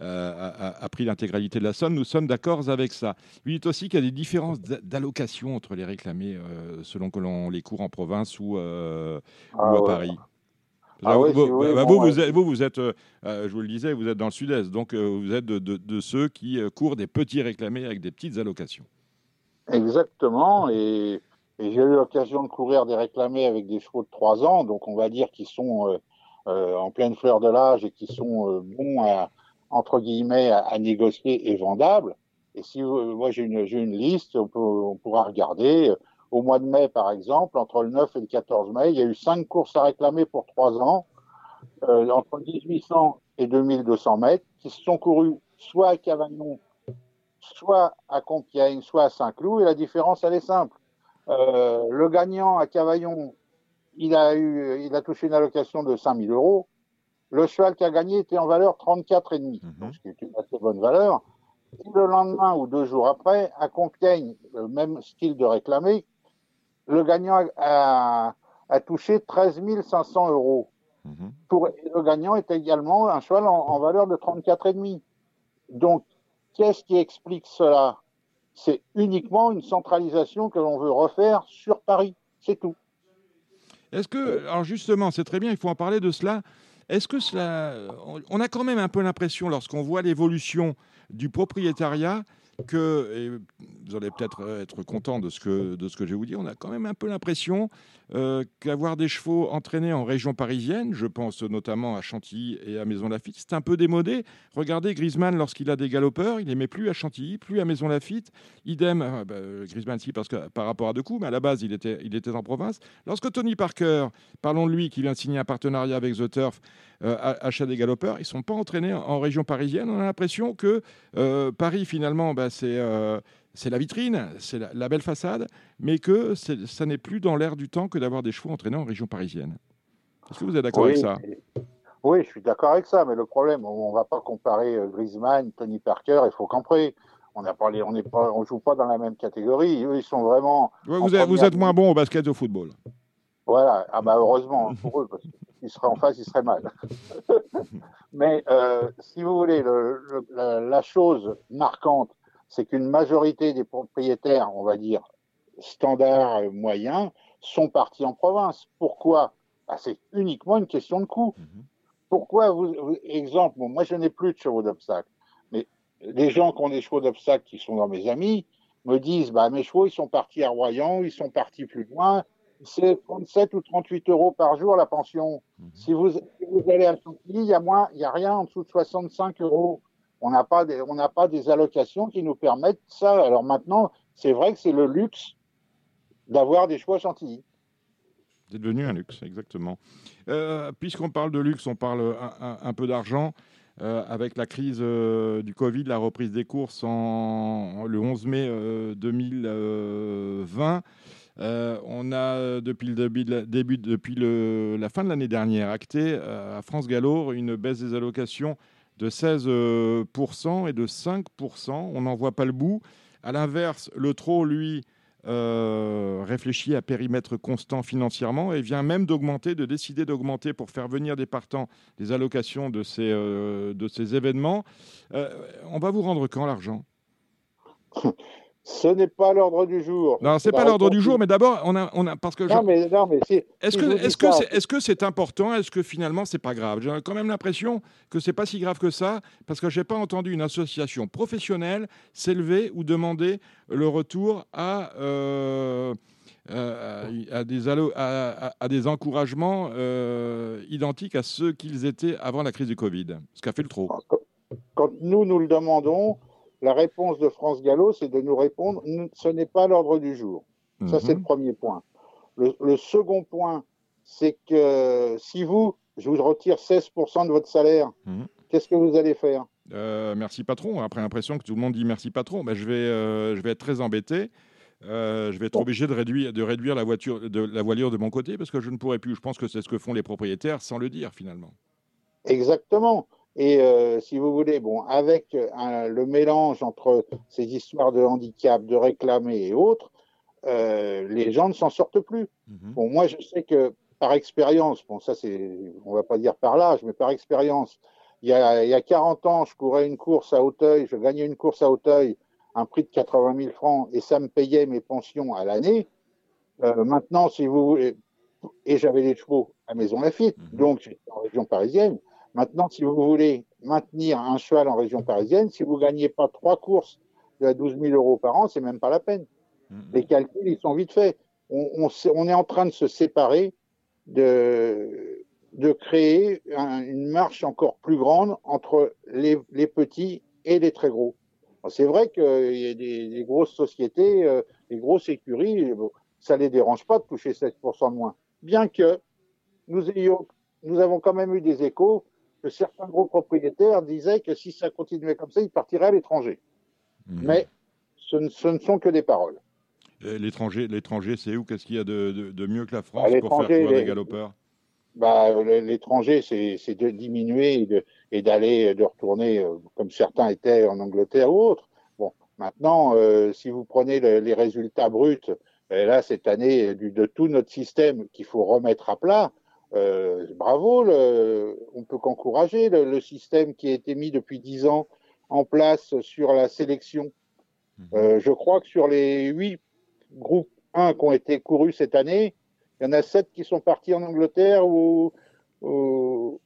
a, pris l'intégralité de la somme. Nous sommes d'accord avec ça. Vous dites aussi qu'il y a des différences d'allocation entre les réclamés selon que l'on les court en province ou, ah à Paris. Ah vous, vous, êtes, vous, vous êtes euh, je vous le disais, vous êtes dans le sud-est, donc euh, vous êtes de, ceux qui euh, courent des petits réclamés avec des petites allocations. Exactement, et, j'ai eu l'occasion de courir des réclamés avec des chevaux de 3 ans, donc on va dire qu'ils sont en pleine fleur de l'âge et qui sont bons à, entre guillemets, à, négocier et vendables. Et si moi j'ai une, une, liste, on, peut, on pourra regarder au mois de mai, par exemple, entre le 9 et le 14 mai, il y a eu cinq courses à réclamer pour trois ans, euh, entre 1800 et 2200 mètres, qui se sont courues soit à Cavaillon, soit à Compiègne, soit à Saint-Cloud, et la différence, elle est simple. Euh, le gagnant à Cavaillon, il a, eu, il a touché une allocation de 5000 euros. Le cheval qui a gagné était en valeur 34,5, mmh. ce qui est une assez bonne valeur. Et le lendemain ou deux jours après, à Compiègne, le même style de réclamé, le gagnant a, touché 13 500 euros. Mhm. Pour, le gagnant est également un cheval en, valeur de 34,5. Donc, qu'est-ce qui explique cela? C'est uniquement une centralisation que l'on veut refaire sur Paris. C'est tout. Est-ce que, alors justement, c'est très bien, il faut en parler de cela. Est-ce que cela, on a quand même un peu l'impression, lorsqu'on voit l'évolution du propriétariat, que, vous allez peut-être être content de ce que, de ce que je vais vous dire, on a quand même un peu l'impression euh, qu'avoir des chevaux entraînés en région parisienne, je pense notamment à Chantilly et à Maison Lafitte, c'est un peu démodé. Regardez Griezmann lorsqu'il a des galopeurs, il les plus à Chantilly, plus à Maison Lafitte. Idem, euh, bah, Griezmann si parce que par rapport à deux coups, mais à la base il était, il était en province. Lorsque Tony Parker, parlons de lui, qui vient de signer un partenariat avec The Turf, euh, achète des galopeurs, ils sont pas entraînés en, région parisienne. On a l'impression que Paris finalement, bah, c'est c'est la vitrine, c'est la, belle façade, mais que ça n'est plus dans l'air du temps que d'avoir des chevaux entraînés en région parisienne. Est-ce que vous êtes d'accord avec ça? Oui, je suis d'accord avec ça, mais le problème, on ne va pas comparer euh, Griezmann, Tony Parker et Faucampré. On a parlé, on ne on joue pas dans la même catégorie. Eux, ils sont vraiment. vous, êtes, vous êtes moins bon au basket et au football. Voilà, ah bah heureusement pour eux, parce qu'ils seraient en face, ils seraient mal. <laughs> Mais euh, si vous voulez, la, chose marquante c'est qu'une majorité des propriétaires, on va dire, standards euh, moyens, sont partis en province. Pourquoi? Bah, c'est uniquement une question de coût. Mhm. Pourquoi vous, exemple, moi je n'ai plus de chevaux d'obstacle, mais les gens qui ont des chevaux d'obstacle qui sont dans mes amis me disent, bah, mes chevaux ils sont partis à Royan, ils sont partis plus loin, c'est 37 ou 38 euros par jour la pension. Mhm. Si, vous, vous, allez à Chantilly, il y a moins, il y a rien en dessous de 65 euros. On n'a pas des, on pas des allocations qui nous permettent ça. Alors maintenant, c'est vrai que c'est le luxe d'avoir des à Chantilly. C'est devenu un luxe, exactement. Euh, puisqu'on parle de luxe, on parle un, peu d'argent. Euh, avec la crise euh, du Covid, la reprise des courses en, le 11 mai 2020, on a depuis le début, depuis la fin de l'année dernière acté à France Gallo une baisse des allocations de 16% et de 5%. On n'en voit pas le bout. À l'inverse, le trot, lui, euh, réfléchit à périmètre constant financièrement et vient même d'augmenter, de décider d'augmenter pour faire venir des partants des allocations de ces, euh, événements. Euh, on va vous rendre quand l'argent? <laughs> Ce n'est pas l'ordre du jour. Non, c'est pas l'ordre du jour, mais d'abord, on a, on a, parce que. Non, mais, non, mais Est-ce que, est-ce que, c'est, est-ce que c'est important? Est-ce que finalement c'est pas grave? J'ai quand même l'impression que c'est pas si grave que ça, parce que j'ai pas entendu une association professionnelle s'élever ou demander le retour à. Euh, euh, à, des à, à, des encouragements euh, identiques à ceux qu'ils étaient avant la crise du Covid, ce qu'a fait le trop. Quand nous nous le demandons, la réponse de France Gallo, c'est de nous répondre ce n'est pas l'ordre du jour. Ça, c'est le mhm. premier point. Le, second point, c'est que si vous, je vous retire 16% de votre salaire, mhm. qu'est-ce que vous allez faire? Euh, Merci patron. Après l'impression que tout le monde dit merci patron, ben, je, vais, euh, je vais être très embêté. Euh, je vais être obligé de réduire, de réduire la, voiture, de, la voilure de mon côté parce que je ne pourrai plus. Je pense que c'est ce que font les propriétaires sans le dire finalement. Exactement. Et euh, si vous voulez, bon, avec euh, le mélange entre ces histoires de handicap, de réclamer et autres, euh, les gens ne s'en sortent plus. Mhm. Bon, moi, je sais que par expérience, bon, ça c'est, on va pas dire par l'âge, mais par expérience, il y, a, il y a 40 ans, je courais une course à Hauteuil, je gagnais une course à Hauteuil, un prix de 80 000 francs, et ça me payait mes pensions à l'année. Euh, maintenant, si vous voulez, et j'avais des chevaux à Maison Lafitte, mhm. donc j'étais en région parisienne. Maintenant, si vous voulez maintenir un cheval en région parisienne, si vous gagnez pas trois courses de 12 000 euros par an, c'est même pas la peine. Mm-hmm. Les calculs, ils sont vite faits. On, est en train de se séparer, de, de créer une marche encore plus grande entre les, petits et les très gros. C'est vrai qu'il y a des, grosses sociétés, euh, des grosses écuries, ça les dérange pas de toucher 16% de moins. Bien que nous ayons, nous avons quand même eu des échos que certains gros propriétaires disaient que si ça continuait comme ça, ils partiraient à l'étranger. Mhm. Mais ce ne, sont que des paroles. L'étranger, l'étranger, c'est où? Qu'est-ce qu'il y a de, mieux que la France bah, pour faire courir des galopeurs? Bah, L'étranger, c'est de diminuer et d'aller, de, retourner, euh, comme certains étaient en Angleterre ou autre. Bon, maintenant, euh, si vous prenez les résultats bruts, et là, cette année, de tout notre système qu'il faut remettre à plat, euh, bravo, le, on peut qu'encourager le, système qui a été mis depuis dix ans en place sur la sélection. Mhm. Euh, je crois que sur les huit groupes 1 qui ont été courus cette année, il y en a sept qui sont partis en Angleterre ou, ou,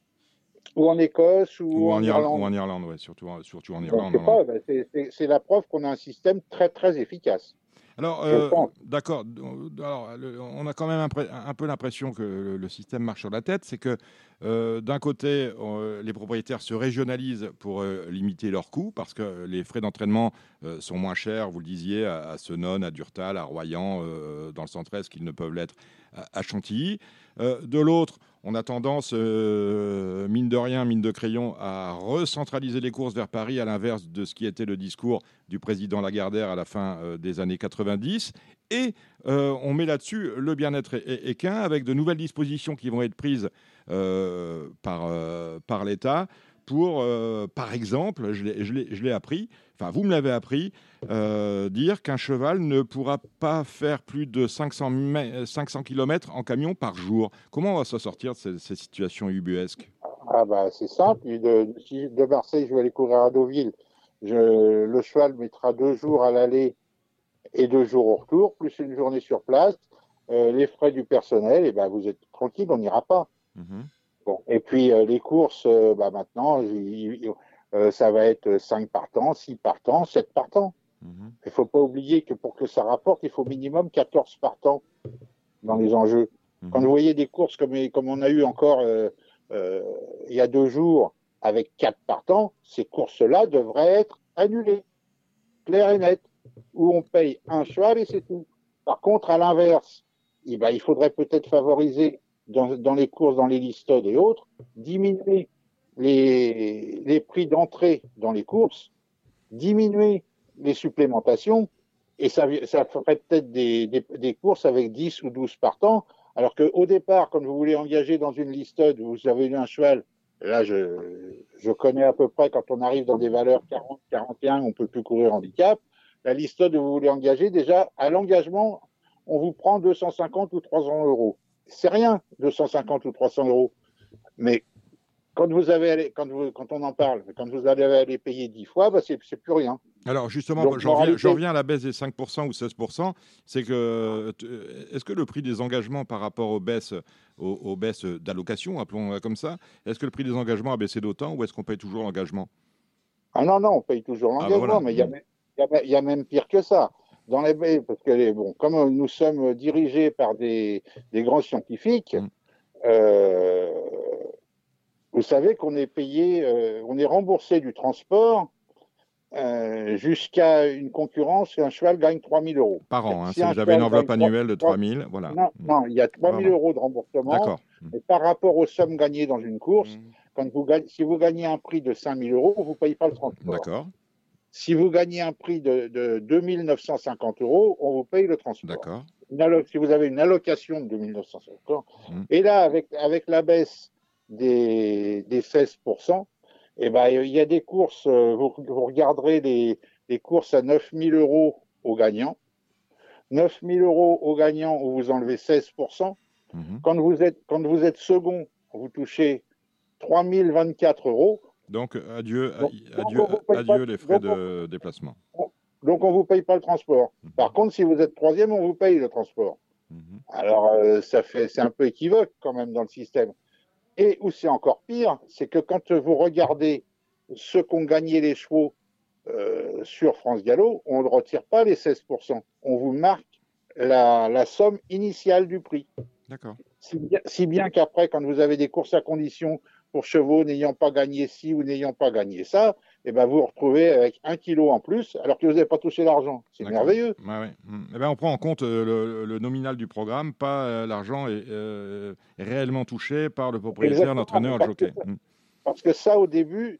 en Écosse ou, en, Irlande. Ou en Irlande, ouais, surtout, surtout en Irlande. Ben, c'est la preuve qu'on a un système très très efficace. Alors, euh, d'accord. on a quand même un, peu l'impression que le, système marche sur la tête. C'est que euh, d'un côté, euh, les propriétaires se régionalisent pour limiter leurs coûts parce que les frais d'entraînement sont moins chers, vous le disiez, à, à Senon, à Durtal, à Royan, dans le centre-est, qu'ils ne peuvent l'être à, Chantilly. de l'autre, on a tendance, mine de rien, mine de crayon, à recentraliser les courses vers Paris, à l'inverse de ce qui était le discours du président Lagardère à la fin des années 90. Et on met là-dessus le bien-être équin avec de nouvelles dispositions qui vont être prises par, par l'État pour, par exemple, je l'ai appris, enfin vous me l'avez appris, euh, dire qu'un cheval ne pourra pas faire plus de 500, 500 km en camion par jour. Comment on va se sortir de cette, situation ubuesque? Ah bah, C'est simple. De, de, Marseille, je vais aller courir à Deauville. Je, le cheval mettra deux jours à l'aller et deux jours au retour, plus une journée sur place. euh, les frais du personnel, et ben vous êtes tranquille, on n'ira pas. Mhm. Bon. Et puis euh, les courses, euh, bah, maintenant, il- il- euh, ça va être 5 partants, 6 partants, 7 partants. Mhm. Il faut pas oublier que pour que ça rapporte, il faut au minimum 14 partants dans les enjeux. Mhm. Quand vous voyez des courses comme, comme on a eu encore euh, euh, il y a deux jours avec 4 partants, ces courses-là devraient être annulées, clair et net, où on paye un cheval et c'est tout. Par contre, à l'inverse, eh ben, il faudrait peut-être favoriser dans, dans les courses, dans les listodes et autres, diminuer les, les prix d'entrée dans les courses, diminuer les supplémentations, et ça, ça ferait peut-être des, des, des courses avec 10 ou 12 partants, alors qu'au départ, quand vous voulez engager dans une listode, vous avez eu un cheval, là je, je connais à peu près quand on arrive dans des valeurs 40, 41, on peut plus courir handicap, la listode où vous voulez engager, déjà à l'engagement, on vous prend 250 ou 300 euros. C'est rien, 250 ou 300 euros. Mais quand vous avez quand, vous, quand on en parle, quand vous allez aller payer 10 fois, bah c'est plus rien. Alors justement, j'en reviens, à la baisse des 5% ou 16%. C'est que t- est-ce que le prix des engagements par rapport aux baisses, aux, aux baisses d'allocation, appelons comme ça, est-ce que le prix des engagements a baissé d'autant ou est-ce qu'on paye toujours l'engagement? Ah non, non, on paye toujours Ah, l'engagement, voilà. mais il y, y a- il y a même pire que ça. Dans les parce que les, bon, comme nous sommes dirigés par des, des grands scientifiques, Mm. euh, vous savez qu'on est payé, euh, on est remboursé du transport euh, jusqu'à une concurrence et un cheval gagne 3000 euros. par an hein, Si un vous avez une enveloppe annuelle de trois- 3000, voilà. Non, Mm. non, il y a 3000 Vraiment. euros de remboursement. D'accord. Mm. Et par rapport aux sommes gagnées dans une course, quand vous si vous gagnez un prix de 5000 euros, on vous paye pas le transport. D'accord, Si vous gagnez un prix de, de 2950 euros, on vous paye le transport. d'accord. Si vous avez une allocation de 2950, Mm. et là, avec, avec la baisse des, des 16%, eh ben, il y a des courses, euh, vous, vous regarderez les, les courses à 9000 euros au gagnant. 9000 euros au gagnant où vous enlevez 16%. Mhm. Quand vous êtes, quand vous êtes second, vous touchez 3024 euros. Donc adieu, Donc, adieu, donc, les frais donc, de déplacement. Donc, on vous paye pas le transport. Mhm. Par contre, si vous êtes troisième, on vous paye le transport. Mhm. Alors, euh, ça fait, c'est un peu équivoque quand même dans le système. Et où c'est encore pire, c'est que quand vous regardez ce qu'ont gagné les chevaux euh, sur France Gallo, on ne retire pas les 16%. On vous marque la, la somme initiale du prix. D'accord. Si bien, si bien qu'après, quand vous avez des courses à condition pour chevaux n'ayant pas gagné ci ou n'ayant pas gagné ça, eh ben vous vous retrouvez avec un kilo en plus alors que vous n'avez pas touché l'argent. C'est merveilleux. Ouais, ouais. Mm. Eh ben, on prend en compte euh, le, le nominal du programme, pas euh, l'argent est euh, réellement touché par le propriétaire, l'entraîneur, le jockey. Mm. Parce que ça, au début,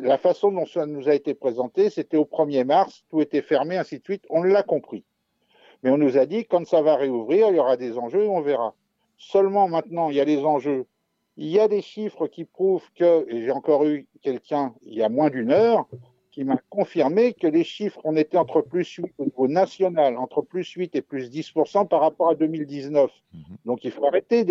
la façon dont ça nous a été présenté, c'était au 1er mars, tout était fermé, ainsi de suite. On l'a compris. Mais on nous a dit, quand ça va réouvrir, il y aura des enjeux et on verra. Seulement maintenant, il y a les enjeux. Il y a des chiffres qui prouvent que, et j'ai encore eu quelqu'un il y a moins d'une heure, qui m'a confirmé que les chiffres, on était entre plus 8 au niveau national, entre plus 8 et plus 10% par rapport à 2019. Mhm. Donc il faut arrêter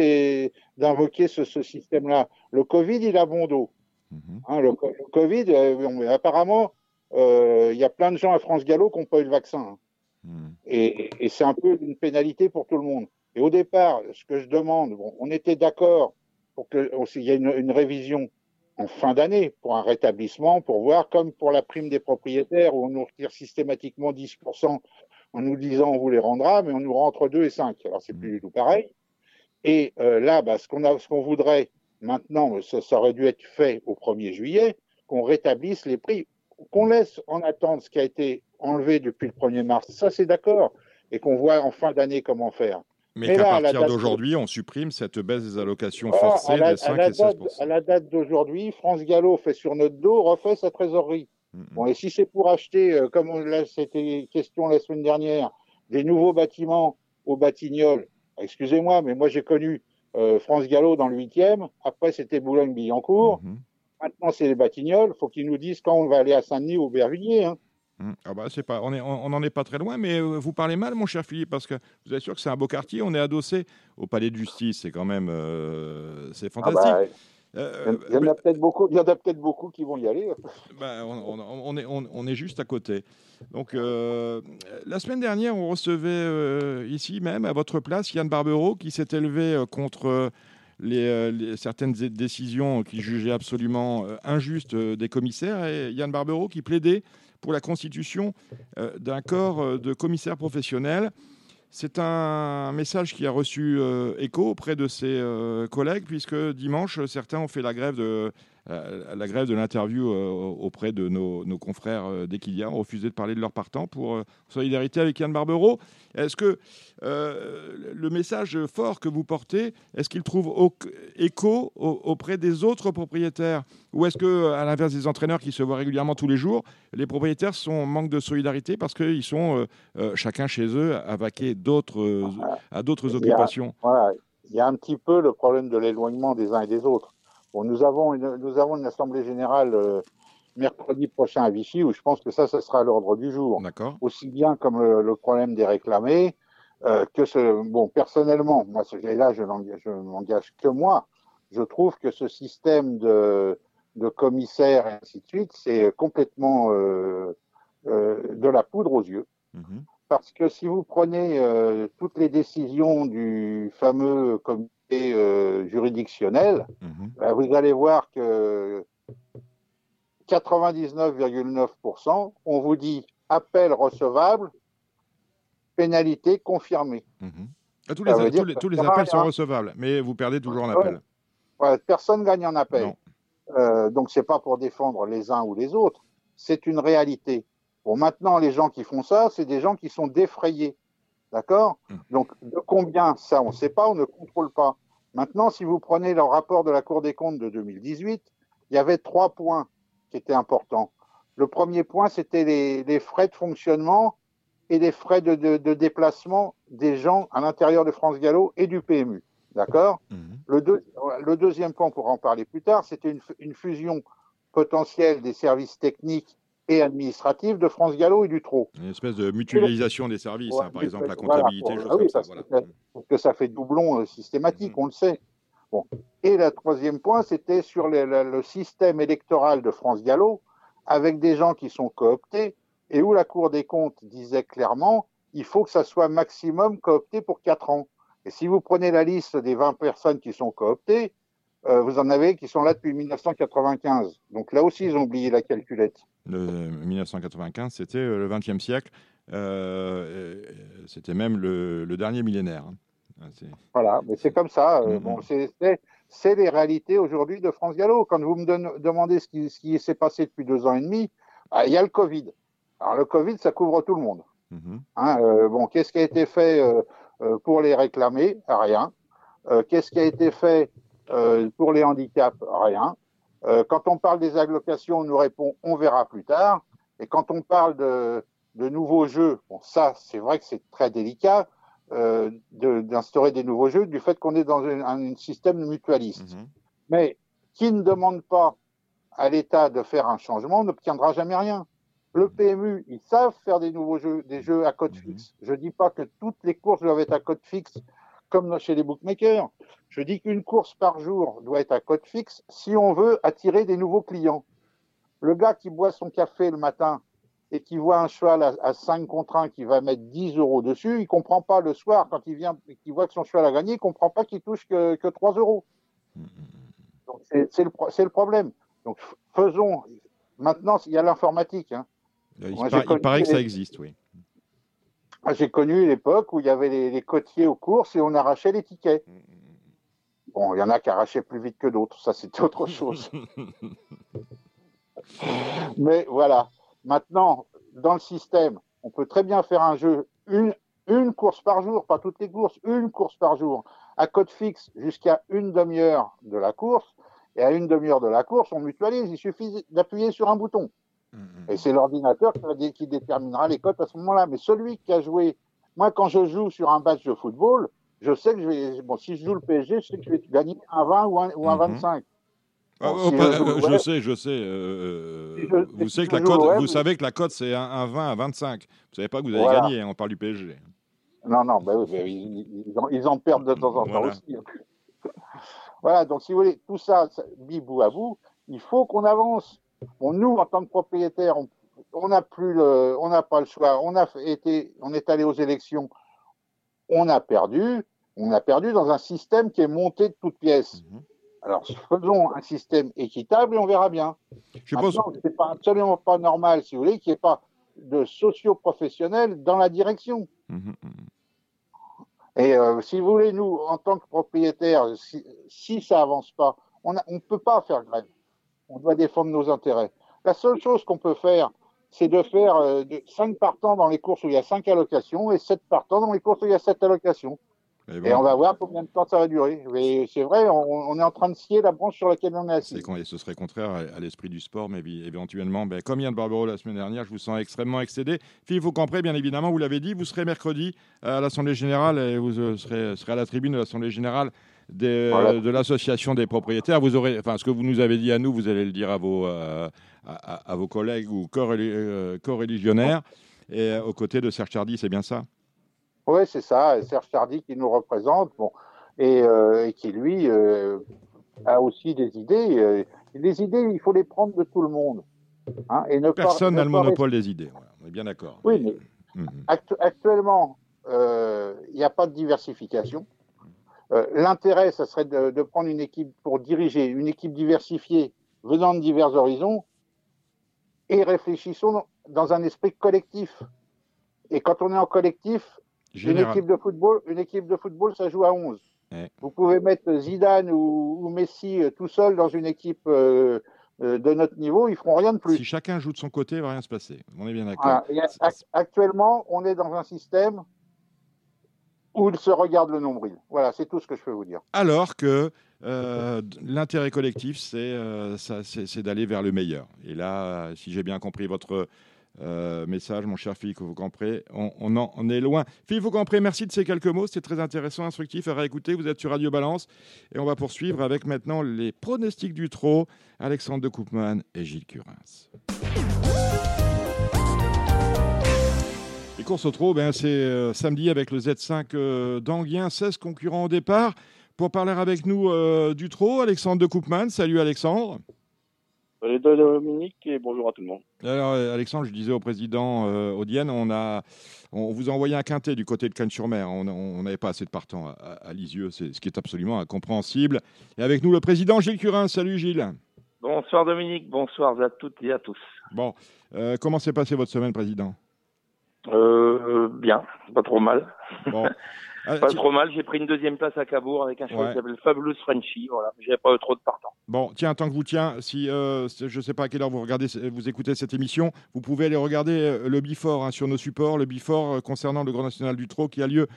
d'invoquer ce, ce système-là. Le Covid, il a bon dos. Mhm. Hein, le, co- le Covid, euh, apparemment, euh, il y a plein de gens à France Gallo qui n'ont pas eu le vaccin. hein. Mhm. Et, et c'est un peu une pénalité pour tout le monde. Et au départ, ce que je demande, bon, on était d'accord pour qu'il y ait une, révision en fin d'année pour un rétablissement, pour voir, comme pour la prime des propriétaires, où on nous retire systématiquement 10% en nous disant on vous les rendra, mais on nous rend entre 2 et 5. Alors c'est plus du tout pareil. Et euh, là, bah, ce qu'on voudrait maintenant, ça, ça aurait dû être fait au 1er juillet, qu'on rétablisse les prix, qu'on laisse en attente ce qui a été enlevé depuis le 1er mars. Ça, c'est d'accord. Et qu'on voit en fin d'année comment faire. Mais, qu'à partir date- d'aujourd'hui, on supprime cette baisse des allocations Ah, forcées la, des 5 à et date, 16 à la date d'aujourd'hui, France Gallo fait sur notre dos, refait sa trésorerie. Mhm. Bon, et si c'est pour acheter, euh, comme c'était question la semaine dernière, des nouveaux bâtiments au Batignolles, excusez-moi, mais moi j'ai connu euh, France Gallo dans le 8e, après c'était Boulogne-Billancourt, Mhm. maintenant c'est les Batignolles, faut qu'ils nous disent quand on va aller à Saint-Denis ou au Aubervilliers. Hein. Mhm. Ah bah, c'est pas, on n'en est pas très loin, mais euh, vous parlez mal, mon cher Philippe, parce que vous êtes sûr que c'est un beau quartier. On est adossé au palais de justice, c'est quand même, euh, c'est Ah fantastique. bah, Euh, il y en a peut-être beaucoup, il y en a peut-être beaucoup qui vont y aller. <laughs> Ben, on, est, on, est, juste à côté. Donc, euh, la semaine dernière, on recevait euh, ici même, à votre place, Yann Barbero, qui s'est élevé contre les, certaines décisions qu'il jugeait absolument injustes des commissaires. Et Yann Barbero qui plaidait pour la constitution d'un corps de commissaires professionnels c'est un message qui a reçu euh, écho auprès de ses euh, collègues, puisque dimanche, certains ont fait la grève de, euh, la grève de l'interview auprès de nos, confrères d'Equilia, ont refusé de parler de leur partant pour solidarité avec Yann Barbero. Est-ce que le message fort que vous portez, est-ce qu'il trouve écho auprès des autres propriétaires? Ou est-ce que, à l'inverse des entraîneurs qui se voient régulièrement tous les jours, les propriétaires sont en manque de solidarité parce qu'ils sont chacun chez eux à vaquer à d'autres occupations? Il y a un petit peu le problème de l'éloignement des uns et des autres. Bon, nous, avons une, nous avons une assemblée générale euh, mercredi prochain à Vichy où je pense que ça, ce sera à l'ordre du jour. Aussi bien comme le, problème des réclamés euh, que ce. Bon, personnellement, moi, ce là, je ne m'engage que moi. Je trouve que ce système de, de commissaires et ainsi de suite, c'est complètement euh, de la poudre aux yeux. Mhm parce que si vous prenez euh, toutes les décisions du fameux comité euh, juridictionnel, mhm. ben, vous allez voir que 99,9%, on vous dit appel recevable, pénalité confirmée. Mhm. Ah, tous, les, appels sont recevables, mais vous perdez toujours en appel. personne gagne en appel. Euh, donc, ce n'est pas pour défendre les uns ou les autres, c'est une réalité. Bon, maintenant, les gens qui font ça, c'est des gens qui sont défrayés. D'accord mmh. Donc, de combien ça, on ne sait pas, on ne contrôle pas. Maintenant, si vous prenez le rapport de la Cour des comptes de 2018, il y avait trois points qui étaient importants. Le premier point, c'était les, frais de fonctionnement et les frais de, déplacement des gens à l'intérieur de France Gallo et du PMU. D'accord mmh. le, deuxième point, pour en parler plus tard, c'était une, une, fusion potentielle des services techniques et administrative de France Gallo et du Trot. Une espèce de mutualisation des services, hein, par exemple la comptabilité, voilà, ah oui, ça, Parce que ça fait doublon euh, systématique, mm-hmm. on le sait. Bon. Et le troisième point, c'était sur le, système électoral de France Gallo, avec des gens qui sont cooptés, et où la Cour des comptes disait clairement, il faut que ça soit maximum coopté pour 4 ans. Et si vous prenez la liste des 20 personnes qui sont cooptées, euh, vous en avez qui sont là depuis 1995. Donc là aussi, ils ont oublié la calculette. Le 1995, c'était euh, le XXe siècle. Euh, c'était même le, dernier millénaire. Hein. Ah, voilà, mais c'est comme ça. Mm-hmm. bon, c'est les réalités aujourd'hui de France Gallo. Quand vous me demandez ce qui, s'est passé depuis deux ans et demi, bah, il y a le Covid. Alors le Covid, ça couvre tout le monde. Mm-hmm. Hein, bon, qu'est-ce qui a été fait pour les réclamer? Rien. qu'est-ce qui a été fait euh, pour les handicaps, rien. Euh, quand on parle des allocations, on nous répond on verra plus tard. Et quand on parle de, de nouveaux jeux, bon, ça, c'est vrai que c'est très délicat euh, d'instaurer des nouveaux jeux du fait qu'on est dans un, système mutualiste. Mhm. Mais qui ne demande pas à l'État de faire un changement n'obtiendra jamais rien. Le PMU, ils savent faire des nouveaux jeux, des jeux à code mhm. fixe. Je ne dis pas que toutes les courses doivent être à code fixe comme chez les bookmakers. Je dis qu'une course par jour doit être à code fixe si on veut attirer des nouveaux clients. Le gars qui boit son café le matin et qui voit un cheval à, 5 contre 1 qui va mettre 10 euros dessus, il comprend pas le soir quand il vient et qu'il voit que son cheval a gagné, il comprend pas qu'il touche que, que 3 euros. C'est le, le, problème. Donc faisons. Maintenant, il y a l'informatique. Hein. Il, il, paraît que ça existe, oui. J'ai connu l'époque où il y avait les, les, côtiers aux courses et on arrachait les tickets. Bon, il y en a qui arrachaient plus vite que d'autres, ça c'était autre <laughs> chose. Mais voilà, maintenant, dans le système, on peut très bien faire un jeu, une, une course par jour, pas toutes les courses, une course par jour, à code fixe jusqu'à une demi-heure de la course. Et à une demi-heure de la course, on mutualise, il suffit d'appuyer sur un bouton. Et c'est l'ordinateur qui, déterminera les cotes à ce moment-là. Mais celui qui a joué, moi, quand je joue sur un match de football, je sais que je vais, bon, si je joue le PSG, je sais que je vais gagner un 20 ou un, ou un 25. Mhm. Ah, oh, je, je, sais, je sais. Euh, vous, savez que la cote, vous savez que la cote, c'est un, 20 à 25. Vous ne savez pas que vous allez gagner, hein, on parle du PSG. Non, non, bah, ils, en, ils, en, perdent de temps en temps aussi. <laughs> Voilà, donc si vous voulez, tout ça, ça mis bout à bout, il faut qu'on avance. Bon, nous, en tant que propriétaires, on n'a plus le, on n'a pas le choix. On a été, on est allé aux élections, on a perdu, on a perdu dans un système qui est monté de toutes pièces. Mhm. Alors, faisons un système équitable et on verra bien. Je pense... c'est pas absolument pas normal, si vous voulez, qu'il n'y ait pas de socio-professionnels dans la direction. Mhm, mhm. Et euh, si vous voulez, nous, en tant que propriétaires, si, ça avance pas, on ne peut pas faire grève. On doit défendre nos intérêts. La seule chose qu'on peut faire, c'est de faire euh, de 5 partants dans les courses où il y a 5 allocations et 7 partants dans les courses où il y a 7 allocations. Et, on va voir combien de temps ça va durer. C'est vrai, on, est en train de scier la branche sur laquelle on est assis. ce serait contraire à, l'esprit du sport, mais éventuellement, ben, comme Yann Barbaro la semaine dernière, je vous sens extrêmement excédé. Philippe Faucampré, bien évidemment, vous l'avez dit, vous serez mercredi à l'Assemblée Générale et vous euh, serez, serez à la tribune de l'Assemblée Générale de l'association des propriétaires. Vous aurez, enfin, ce que vous nous avez dit à nous, vous allez le dire à vos, euh, à, vos collègues ou euh, co-religionnaires, et aux côtés de Serge Chardy, c'est bien ça? Oui, c'est ça. Serge Tardy qui nous représente, bon, et, euh, qui lui euh, a aussi des idées. Euh, les idées, il faut les prendre de tout le monde. Hein, et ne Personne n'a le monopole des idées. on est bien d'accord. Oui, mais mhm. actuellement, il n'y a pas de diversification. L'intérêt, ça serait de, de, prendre une équipe pour diriger, une équipe diversifiée venant de divers horizons, et réfléchissons dans un esprit collectif. Et quand on est en collectif, une équipe de football, une équipe de football, ça joue à 11. Vous pouvez mettre Zidane ou, Messi euh, tout seul dans une équipe euh, euh, de notre niveau, ils feront rien de plus. Si chacun joue de son côté, il va rien se passer. On est bien d'accord. actuellement, on est dans un système où il se regarde le nombril. Voilà, c'est tout ce que je peux vous dire. Alors que l'intérêt collectif, c'est d'aller vers le meilleur. Et là, si j'ai bien compris votre euh, message, mon cher Philippe Faucampré. On, on, en, est loin. Philippe Faucampré, merci de ces quelques mots. C'était très intéressant, instructif à réécouter. Vous êtes sur Radio Balance. Et on va poursuivre avec maintenant les pronostics du trot. Alexandre de Koopman et Gilles Curins. Les courses au trot, ben, c'est euh, samedi avec le Z5 euh, d'Anguien, 16 concurrents au départ. Pour parler avec nous du trot, Alexandre de Koopman. Salut Alexandre. Salut Dominique et bonjour à tout le monde. Alors Alexandre, je disais au président euh, Audienne, on, a, on vous a envoyé un quintet du côté de Cannes-sur-Mer. On n'avait pas assez de partants à, Lisieux, c'est ce qui est absolument incompréhensible. Et avec nous le président Gilles Curin. Salut Gilles. Bonsoir Dominique, bonsoir à toutes et à tous. Bon, euh, comment s'est passée votre semaine, président? Euh, Bien, pas trop mal. Bon. <laughs> Ah, pas trop mal. J'ai pris une deuxième place à Cabourg avec un cheval qui s'appelle Fabulous Frenchy. Voilà, j'ai pas trop de partants. Bon, tiens, tant que vous tiens, si euh, je ne sais pas à quelle heure vous regardez, vous écoutez cette émission, vous pouvez aller regarder euh, le Bifort hein, sur nos supports, le Bifort euh, concernant le Grand National du Trot qui a lieu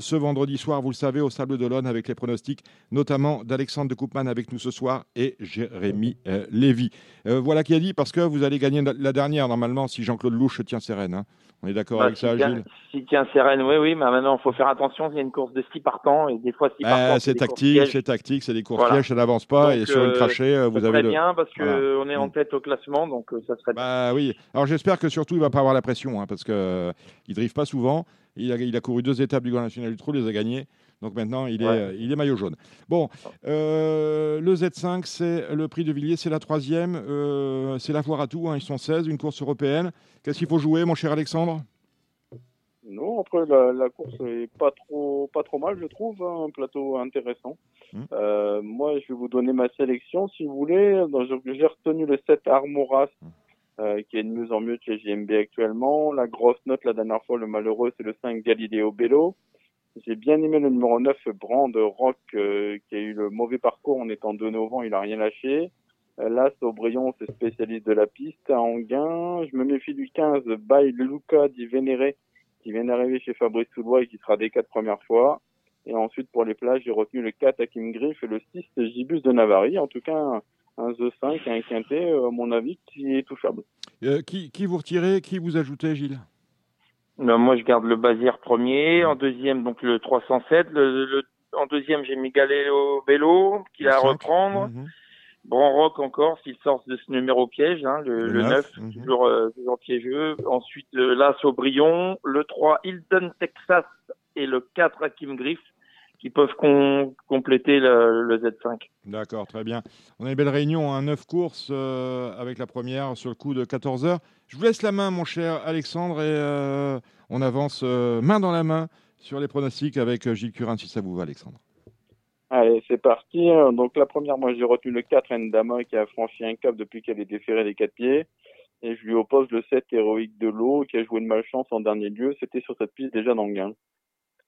ce vendredi soir, vous le savez, au Sable d'Olonne avec les pronostics, notamment d'Alexandre de Koopman avec nous ce soir et Jérémy Lévy. voilà qui a dit parce que vous allez gagner la dernière normalement si Jean-Claude Louche tient ses rênes. Hein. On est d'accord bah, avec ça, Gilles Si tient Sérène, oui, oui, mais maintenant, il faut faire attention. Il y a une course de 6 partants et des fois 6 partants. c'est tactique, c'est tactique, c'est des courses pièges, ça n'avance pas. et sur une trachée, euh, vous avez. Très bien, parce qu'on est en mm. tête au classement, donc euh, ça serait bah, oui. Alors j'espère que surtout, il ne va pas avoir la pression, hein, parce qu'il ne drive pas souvent. Il a, il a couru deux étapes du Grand National du Trou, il les a gagnées. Donc maintenant, il est, il est maillot jaune. Bon, euh, le Z5, c'est le prix de Villiers, c'est la troisième. Euh, c'est la foire à tout, hein, ils sont 16, une course européenne. Qu'est-ce qu'il faut jouer, mon cher Alexandre? Non, après la, course est pas trop pas trop mal, je trouve, hein, un plateau intéressant. Hum. Euh, moi, je vais vous donner ma sélection, si vous voulez. J'ai retenu le 7 Armoras, hum. qui est de mieux en mieux chez GMB actuellement. La grosse note la dernière fois, le malheureux, c'est le 5 Galileo Bello. J'ai bien aimé le numéro 9, Brand Rock, euh, qui a eu le mauvais parcours en étant de novembre, il a rien lâché. Euh, là, Saubrion, c'est spécialiste de la piste. À Anguin, je me méfie du 15, By Luca di Vénéré, qui vient d'arriver chez Fabrice Soulois et qui sera des quatre premières fois. Et ensuite, pour les plages, j'ai retenu le 4 Kim Griff et le 6 Gibus de Navarre. En tout cas, un, The 5, un quintet, euh, à mon avis, qui est touchable. qui, qui vous retirez, qui vous ajoutez, Gilles? Moi, je garde le Bazir premier. En deuxième, donc le 307. Le, en deuxième, j'ai mis Galéo Vélo, qui va reprendre. Mm Rock encore, s'il sort de ce numéro piège, hein, le, 9, mhm. toujours, euh, toujours, piégeux. Ensuite, l'As au Brion, le 3 Hilton Texas et le 4 Hakim Griff qui peuvent compléter le, Z5. D'accord, très bien. On a une belle réunion, un hein, 9 courses euh, avec la première sur le coup de 14 heures. Je vous laisse la main, mon cher Alexandre, et euh, on avance euh, main dans la main sur les pronostics avec Gilles Curin, si ça vous va, Alexandre. Allez, c'est parti. Donc la première, moi j'ai retenu le 4 Ndama qui a franchi un cap depuis qu'elle est déférée les quatre pieds. Et je lui oppose le 7 héroïque de l'eau qui a joué une malchance en dernier lieu. C'était sur cette piste déjà dans le gain.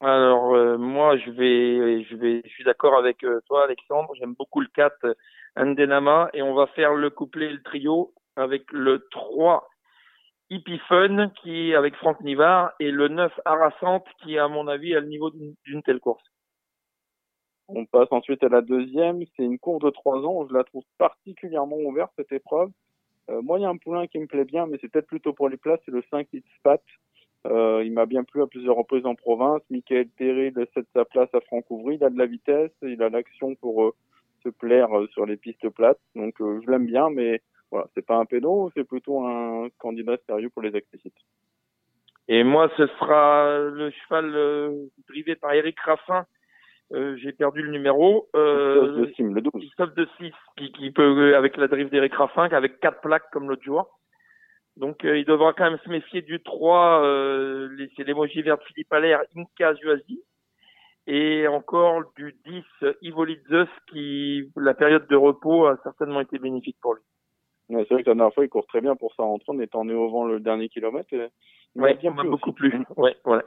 Alors euh, moi je vais je vais je suis d'accord avec euh, toi Alexandre, j'aime beaucoup le 4 Andenama et on va faire le couplet le trio avec le 3 Hippie Fun qui est avec Franck Nivard et le 9 Harassante qui à mon avis à le niveau d'une telle course. On passe ensuite à la deuxième, c'est une course de 3 ans, je la trouve particulièrement ouverte cette épreuve. Euh, moi il y a un poulain qui me plaît bien mais c'est peut-être plutôt pour les places, c'est le 5 It's Spat. Euh, il m'a bien plu à plusieurs reprises en province. Michael Terry laisse sa place à Franck Ouvry. Il a de la vitesse, il a l'action pour euh, se plaire euh, sur les pistes plates. Donc je l'aime bien, mais voilà, c'est pas un pédo, c'est plutôt un candidat sérieux pour les accessites. Et moi, ce sera le cheval drivé par Eric Raffin. j'ai perdu le numéro. Euh, de le 12. de 6, qui, qui peut, avec la drive d'Eric Raffin, avec quatre plaques comme l'autre jour. Donc euh, il devra quand même se méfier du 3, euh, c'est l'émoji vert de Philippe Allaire, Inca Zuazi. Et encore du 10, Ivo qui, la période de repos a certainement été bénéfique pour lui. Ouais, c'est vrai que la dernière fois, il court très bien pour sa rentrée, en étant né au vent le dernier kilomètre. Oui, bien beaucoup plus. <laughs> Ouais, ouais.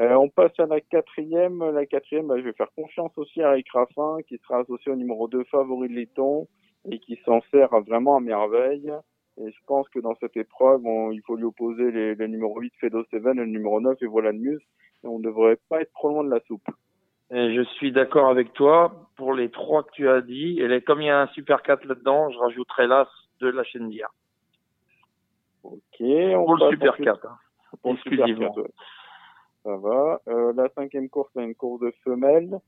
Euh, on passe à la quatrième. La quatrième, bah, je vais faire confiance aussi à Eric Raffin, qui sera associé au numéro 2 favori de Letton et qui s'en sert vraiment à merveille. Et je pense que dans cette épreuve, il faut lui opposer les, les numéros 8 Fedo Seven et le numéro 9 et voilà Muse. Et on ne devrait pas être trop loin de la soupe. Et je suis d'accord avec toi pour les trois que tu as dit. Et comme il y a un super 4 là-dedans, je rajouterai l'As de la chaîne d'hier. Ok. On pour le super 4. Hein. Pour le super 4, Ça va. Euh, la cinquième course, c'est une course de femelles.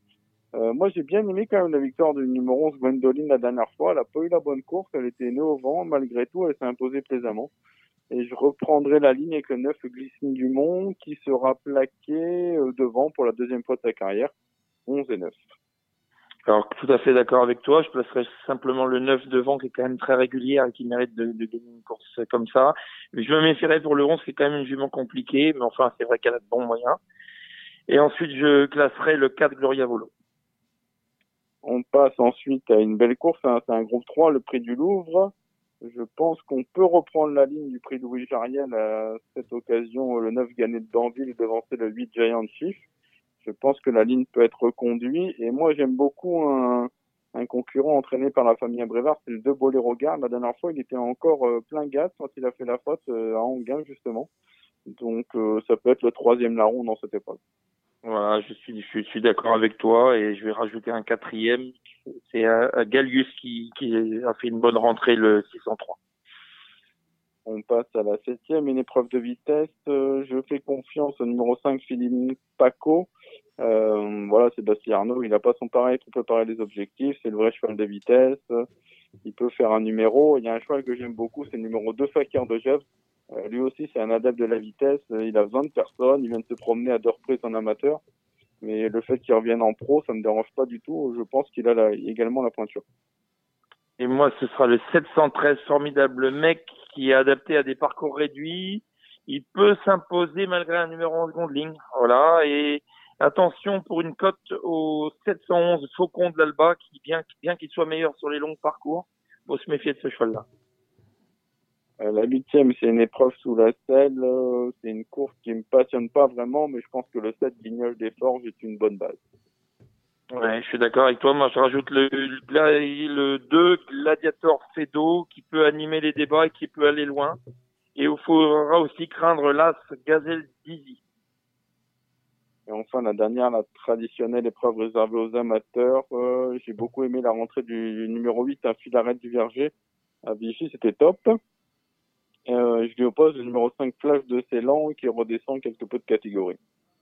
Euh, moi, j'ai bien aimé quand même la victoire du numéro 11 Gwendoline la dernière fois. Elle a pas eu la bonne course, elle était née au vent. Malgré tout, elle s'est imposée plaisamment. Et je reprendrai la ligne avec le 9 Glissine Dumont qui sera plaqué euh, devant pour la deuxième fois de sa carrière, 11 et 9. Alors, tout à fait d'accord avec toi. Je placerai simplement le 9 devant qui est quand même très régulière et qui mérite de, de gagner une course comme ça. Mais je me méfierais pour le 11 qui est quand même une jument compliquée, mais enfin, c'est vrai qu'elle a de bons moyens. Et ensuite, je classerai le 4 Gloria Volo. On passe ensuite à une belle course, hein. c'est un groupe 3, le prix du Louvre. Je pense qu'on peut reprendre la ligne du prix Louis Jariel à cette occasion, le 9 gagné de Danville devancer le 8 Giant Chief. Je pense que la ligne peut être reconduite et moi j'aime beaucoup un, concurrent entraîné par la famille Brévard, c'est le 2 Boléro Gare. La dernière fois, il était encore euh, plein gaz quand il a fait la faute euh, à Anguin justement. Donc euh, ça peut être le troisième larron dans cette épreuve. Voilà, je suis, je suis d'accord avec toi et je vais rajouter un quatrième. C'est Gallius qui, qui a fait une bonne rentrée le 603. On passe à la septième, une épreuve de vitesse. Euh, je fais confiance au numéro 5, Philippe Paco. Euh, voilà, c'est Bastien Arnaud. Il n'a pas son pareil pour préparer les objectifs. C'est le vrai cheval de vitesse. Il peut faire un numéro. Il y a un cheval que j'aime beaucoup, c'est le numéro 2, Fakir de Jeff. Euh, lui aussi, c'est un adepte de la vitesse. Euh, il a besoin de personnes. Il vient de se promener à deux reprises en amateur. Mais le fait qu'il revienne en pro, ça me dérange pas du tout. Je pense qu'il a également la pointure. Et moi, ce sera le 713, formidable mec qui est adapté à des parcours réduits. Il peut s'imposer malgré un numéro en seconde ligne. Voilà. Et attention pour une cote au 711 Faucon de l'Alba qui, bien, bien qu'il soit meilleur sur les longs parcours, faut se méfier de ce cheval-là. Euh, la huitième, c'est une épreuve sous la selle. Euh, c'est une course qui me passionne pas vraiment, mais je pense que le 7 Guignol des Forges est une bonne base. Ouais, je suis d'accord avec toi. Moi, je rajoute le, le 2 Gladiator Fedo qui peut animer les débats et qui peut aller loin. Et il faudra aussi craindre l'As Gazelle Dizzy. Et enfin, la dernière, la traditionnelle épreuve réservée aux amateurs. Euh, j'ai beaucoup aimé la rentrée du numéro 8, un fil arrêt du Verger. À Vichy, c'était top. Euh, je lui oppose le numéro 5 Flash de Ceylan qui redescend quelque peu de catégorie.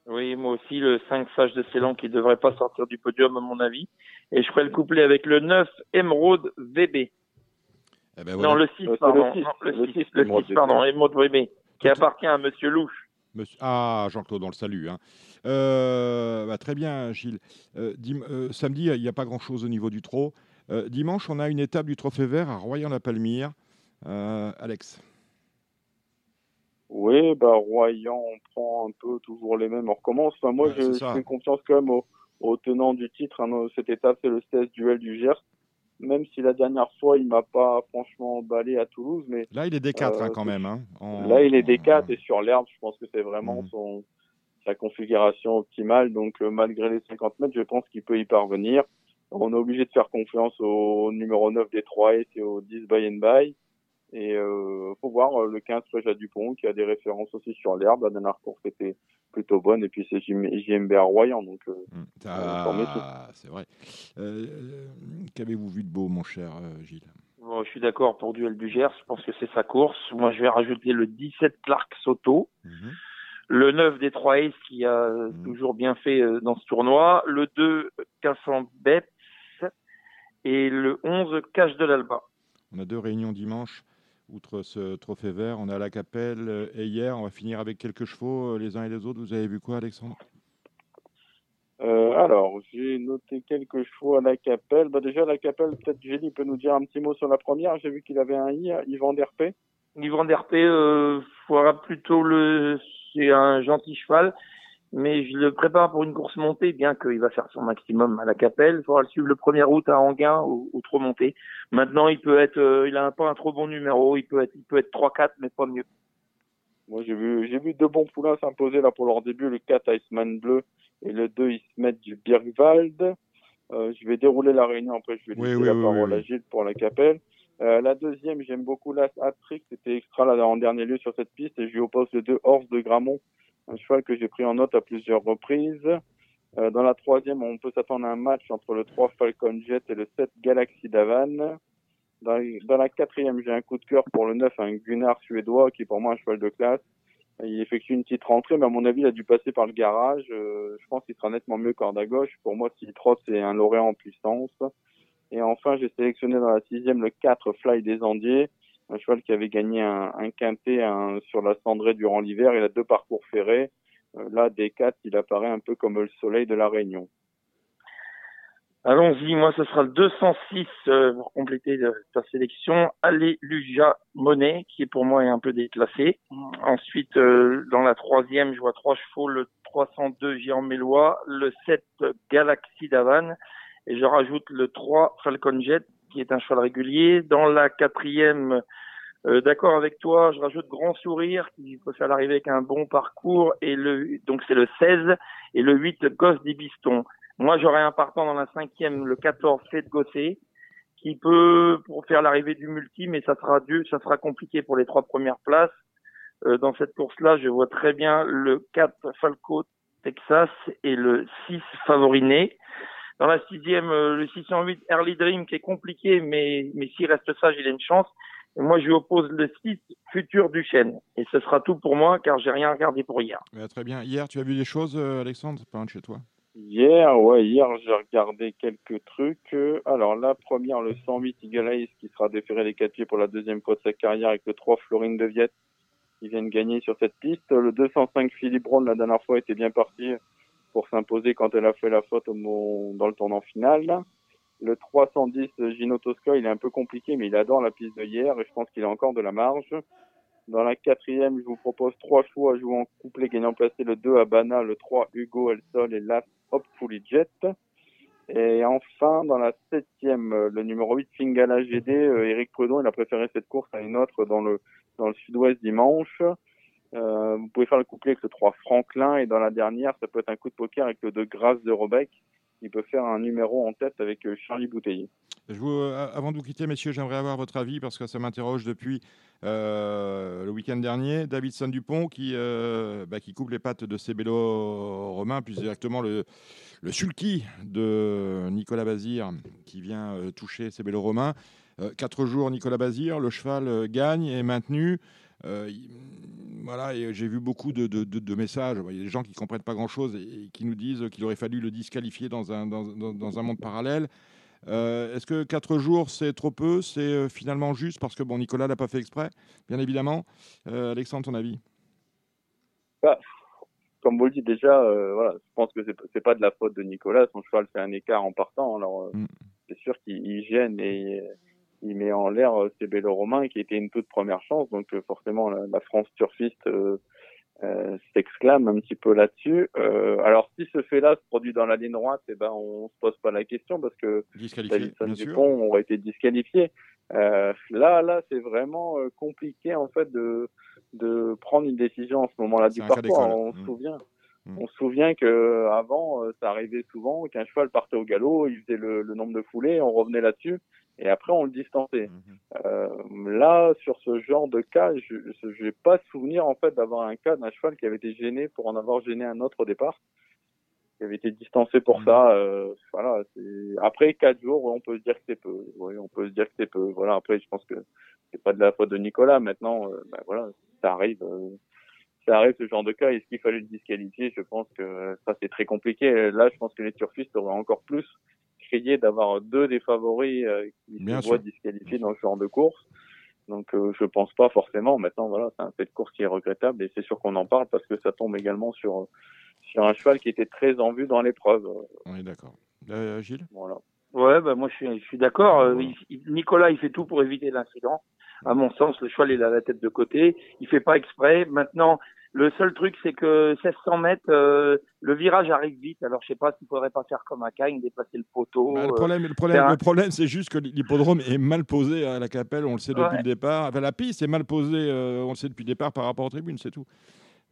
Oui, moi aussi, le 5 Flash de Ceylan qui devrait pas sortir du podium à mon avis. Et je ferai le couplet avec le 9 Emerald VB. Eh ben Non, le 6, euh, pardon. Le 6, le 6, pardon, Emerald VB, qui appartient à Monsieur Louche. Ah, Jean-Claude, on le salue. Hein. Euh, bah, très bien, Gilles. Euh, euh, samedi, il n'y a pas grand-chose au niveau du trot. dimanche, on a une étape du Trophée Vert à Royan-la-Palmyre. Alex Oui, bah, Royan, on prend un peu toujours les mêmes. On recommence. Enfin, moi, je, fais confiance quand même au, tenant du titre. Hein. Cette étape, c'est le 16 duel du Gers même si la dernière fois il m'a pas franchement emballé à Toulouse, mais là il est D4 hein, quand même. Hein, Là il est D4 et sur l'herbe, je pense que c'est vraiment mm. son sa configuration optimale. Donc euh, malgré les 50 mètres, je pense qu'il peut y parvenir. On est obligé de faire confiance au numéro 9 des 3S et au 10 by and by. Et euh, faut voir euh, le 15 Fréja Dupont qui a des références aussi sur l'herbe. La dernière course était plutôt bonne et puis c'est JMB à Royan donc euh, hum, ah, c'est vrai. Euh, qu'avez-vous vu de beau mon cher Gilles? Je suis d'accord pour Duel du Gers. Je pense que c'est sa course. Moi je vais rajouter le 17 Clark Soto. Mhm. Le 9 des 3 Ace qui a mhm. toujours bien fait dans ce tournoi. Le 2 Cassant Bets. Et le 11 Cache de l'Alba. On a deux réunions dimanche outre ce trophée vert. On est à la Capelle euh, et hier, on va finir avec quelques chevaux, euh, les uns et les autres. Vous avez vu quoi, Alexandre? Euh, alors, j'ai noté quelques chevaux à la Capelle. Bah déjà, la Capelle, peut-être Génie peut nous dire un petit mot sur la première. J'ai vu qu'il avait un I, Yvan Derpé. Yvan Derpé, euh, plutôt le, c'est un gentil cheval mais je le prépare pour une course montée, bien qu'il va faire son maximum à la Capelle. Il faudra le suivre le 1er août à Anguin ou, trop monté. Maintenant, il peut être, euh, il a pas un trop bon numéro. Il peut être, il peut être 3-4, mais pas mieux. Moi, j'ai vu, j'ai vu deux bons poulains s'imposer là pour leur début. Le 4 Iceman Bleu et le 2 Ismet du Birgwald. Euh, je vais dérouler la réunion après. Je vais laisser la parole à Gilles pour la Capelle. Euh, la deuxième, j'aime beaucoup l'As Atrix. C'était extra là en dernier lieu sur cette piste et je lui oppose le 2 Horse de Gramont un cheval que j'ai pris en note à plusieurs reprises. Euh, dans la troisième, on peut s'attendre à un match entre le 3 Falcon Jet et le 7 Galaxy Davan. Dans, la quatrième, j'ai un coup de cœur pour le 9, un Gunnar suédois qui est pour moi un cheval de classe. Il effectue une petite rentrée, mais à mon avis, il a dû passer par le garage. Euh, je pense qu'il sera nettement mieux corde à gauche. Pour moi, s'il trotte, c'est un lauréat en puissance. Et enfin, j'ai sélectionné dans la sixième le 4 Fly des Andiers un cheval qui avait gagné un, un quintet sur la cendrée durant l'hiver. Il a deux parcours ferrés. Euh, là, des quatre, il apparaît un peu comme le soleil de la Réunion. Allons-y, moi ce sera le 206 euh, pour compléter ta sélection. Alléluia Monet, qui est pour moi un peu déclassé. Ensuite, euh, dans la troisième, je vois trois chevaux, le 302 Géant Mélois, le 7 Galaxy d'Avan, et je rajoute le 3 Falcon Jet, qui est un cheval régulier. Dans la quatrième, euh, d'accord avec toi, je rajoute Grand Sourire qui peut faire l'arrivée avec un bon parcours et le donc c'est le 16 et le 8 Gosse d'Ibiston. Moi j'aurais un partant dans la cinquième, le 14 Fait de Gossé qui peut pour faire l'arrivée du multi, mais ça sera dur, ça sera compliqué pour les trois premières places. Euh, dans cette course-là, je vois très bien le 4 Falco Texas et le 6 Favoriné. Dans la sixième, euh, le 608 Early Dream qui est compliqué, mais, mais s'il reste sage, il a une chance. Et moi, je lui oppose le 6 Futur du Chêne. Et ce sera tout pour moi, car j'ai rien regardé pour hier. très bien. Hier, tu as vu des choses, euh, Alexandre, pas un de chez toi? Hier, ouais, hier, j'ai regardé quelques trucs. Alors, la première, le 108 Eagle qui sera déféré les quatre pieds pour la deuxième fois de sa carrière avec le 3 Florine de Viette, qui viennent gagner sur cette piste. Le 205 Philippe Brown, la dernière fois, était bien parti pour s'imposer quand elle a fait la faute dans le tournant final. Le 310 Gino Tosca, il est un peu compliqué, mais il adore la piste de hier et je pense qu'il a encore de la marge. Dans la quatrième, je vous propose trois choix en couplet gagnant placé le 2 Abana, le 3 Hugo El Sol et l'As Hopefully Jet. Et enfin, dans la septième, le numéro 8 Fingala GD, euh, Eric Prudon, il a préféré cette course à une autre dans le, dans le sud-ouest dimanche. Euh, vous pouvez faire le couplet avec le 3 Franklin et dans la dernière, ça peut être un coup de poker avec le 2 Grâce de Robec qui peut faire un numéro en tête avec euh, Charlie Bouteille. Je euh, avant de vous quitter, messieurs, j'aimerais avoir votre avis parce que ça m'interroge depuis le week-end dernier. Davidson Dupont qui, bah, qui coupe les pattes de ses vélos romains, plus directement le, le sulky de Nicolas Bazir qui vient toucher vélos romains. quatre jours, Nicolas Bazir, le cheval gagne, est maintenu. Euh, voilà, et j'ai vu beaucoup de, de, messages. Il y a des gens qui ne comprennent pas grand-chose et, qui nous disent qu'il aurait fallu le disqualifier dans un, dans, dans, un monde parallèle. Euh, est-ce que 4 jours, c'est trop peu? C'est euh, finalement juste parce que bon, Nicolas l'a pas fait exprès, bien évidemment. Alexandre, ton avis? Bah, comme vous le dites déjà, euh, voilà, je pense que c'est pas de la faute de Nicolas. Son cheval fait un écart en partant. Alors, euh, mm. c'est sûr qu'il gêne et il met en l'air ses Bello Romain qui était une toute première chance. Donc, forcément, la, France turfiste euh, s'exclame un petit peu là-dessus. Euh, alors si ce fait-là se produit dans la ligne droite, eh ben on se pose pas la question parce que Davidson Dupont aurait été disqualifié. Euh, là, là, c'est vraiment euh, compliqué en fait de de prendre une décision en ce moment-là du parcours. On se mmh. souvient. Mmh. On se souvient que avant, euh, ça arrivait souvent qu'un cheval partait au galop, il faisait le, le nombre de foulées, on revenait là-dessus et après on le distançait. Mhm. Euh, là, sur ce genre de cas, je n'ai pas souvenir en fait d'avoir un cas d'un cheval qui avait été gêné pour en avoir gêné un autre au départ, qui avait été distancé pour mhm. ça. Euh, voilà. Après quatre jours, on peut se dire que c'est peu. Oui, on peut se dire que c'est peu. Voilà. Après, je pense que c'est pas de la faute de Nicolas. Maintenant, euh, ben voilà, ça arrive. Ça arrive ce genre de cas. Est-ce qu'il fallait le disqualifier? Je pense que ça c'est très compliqué. Là, je pense que les turfistes auraient encore plus d'avoir deux des favoris euh, qui se voient disqualifiés dans ce genre de course. Donc euh, je pense pas forcément. Maintenant voilà, c'est un fait de course qui est regrettable et c'est sûr qu'on en parle parce que ça tombe également sur sur un cheval qui était très en vue dans l'épreuve. Oui d'accord. Euh, Gilles? Voilà. Ouais, bah moi je suis, je suis d'accord. Nicolas, il fait tout pour éviter l'incident. À mon sens, le cheval il a la tête de côté. Il fait pas exprès. Maintenant, le seul truc, c'est que 1600 mètres, euh, le virage arrive vite. Alors, je sais pas s'il faudrait pas faire comme à Cagnes, déplacer le poteau. Bah, le problème, le problème, le problème, c'est juste que l'hippodrome est mal posé à la Capelle. On le sait depuis le départ. Enfin, la piste est mal posée. Euh, on le sait depuis le départ par rapport aux tribunes, c'est tout.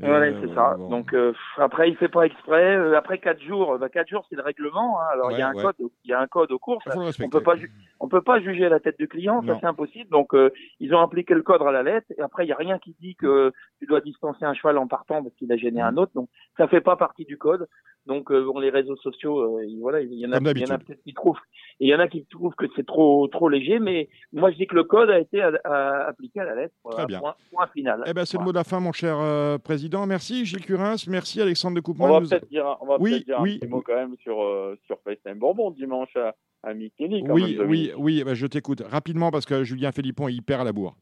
Ouais, c'est ça. Donc euh, après, il fait pas exprès. Euh, après quatre jours, bah, quatre jours, c'est le règlement. Hein. Alors il y a un code, il y a un code aux courses. On peut pas, on peut pas juger la tête du client, ça c'est impossible. Donc euh, ils ont appliqué le code à la lettre. Et après, il y a rien qui dit que tu dois dispenser un cheval en partant parce qu'il a gêné un autre. Donc ça fait pas partie du code. Donc euh, les réseaux sociaux, voilà, il y en a, il y en a peut-être qui trouvent, il y en a qui trouvent que c'est trop trop léger. Mais moi je dis que le code a été appliqué à la lettre. Très bien. Point, final. Eh ben c'est le mot de la fin, mon cher président. Merci Gilles Curins, merci Alexandre de Coupement. On va peut-être dire, on va oui, dire oui. un petit mot quand même sur, euh, sur FaceTime Bourbon dimanche à, à. Oui, oui, oui, bah, je t'écoute rapidement parce que Julien Philippon est hyper à la bourre.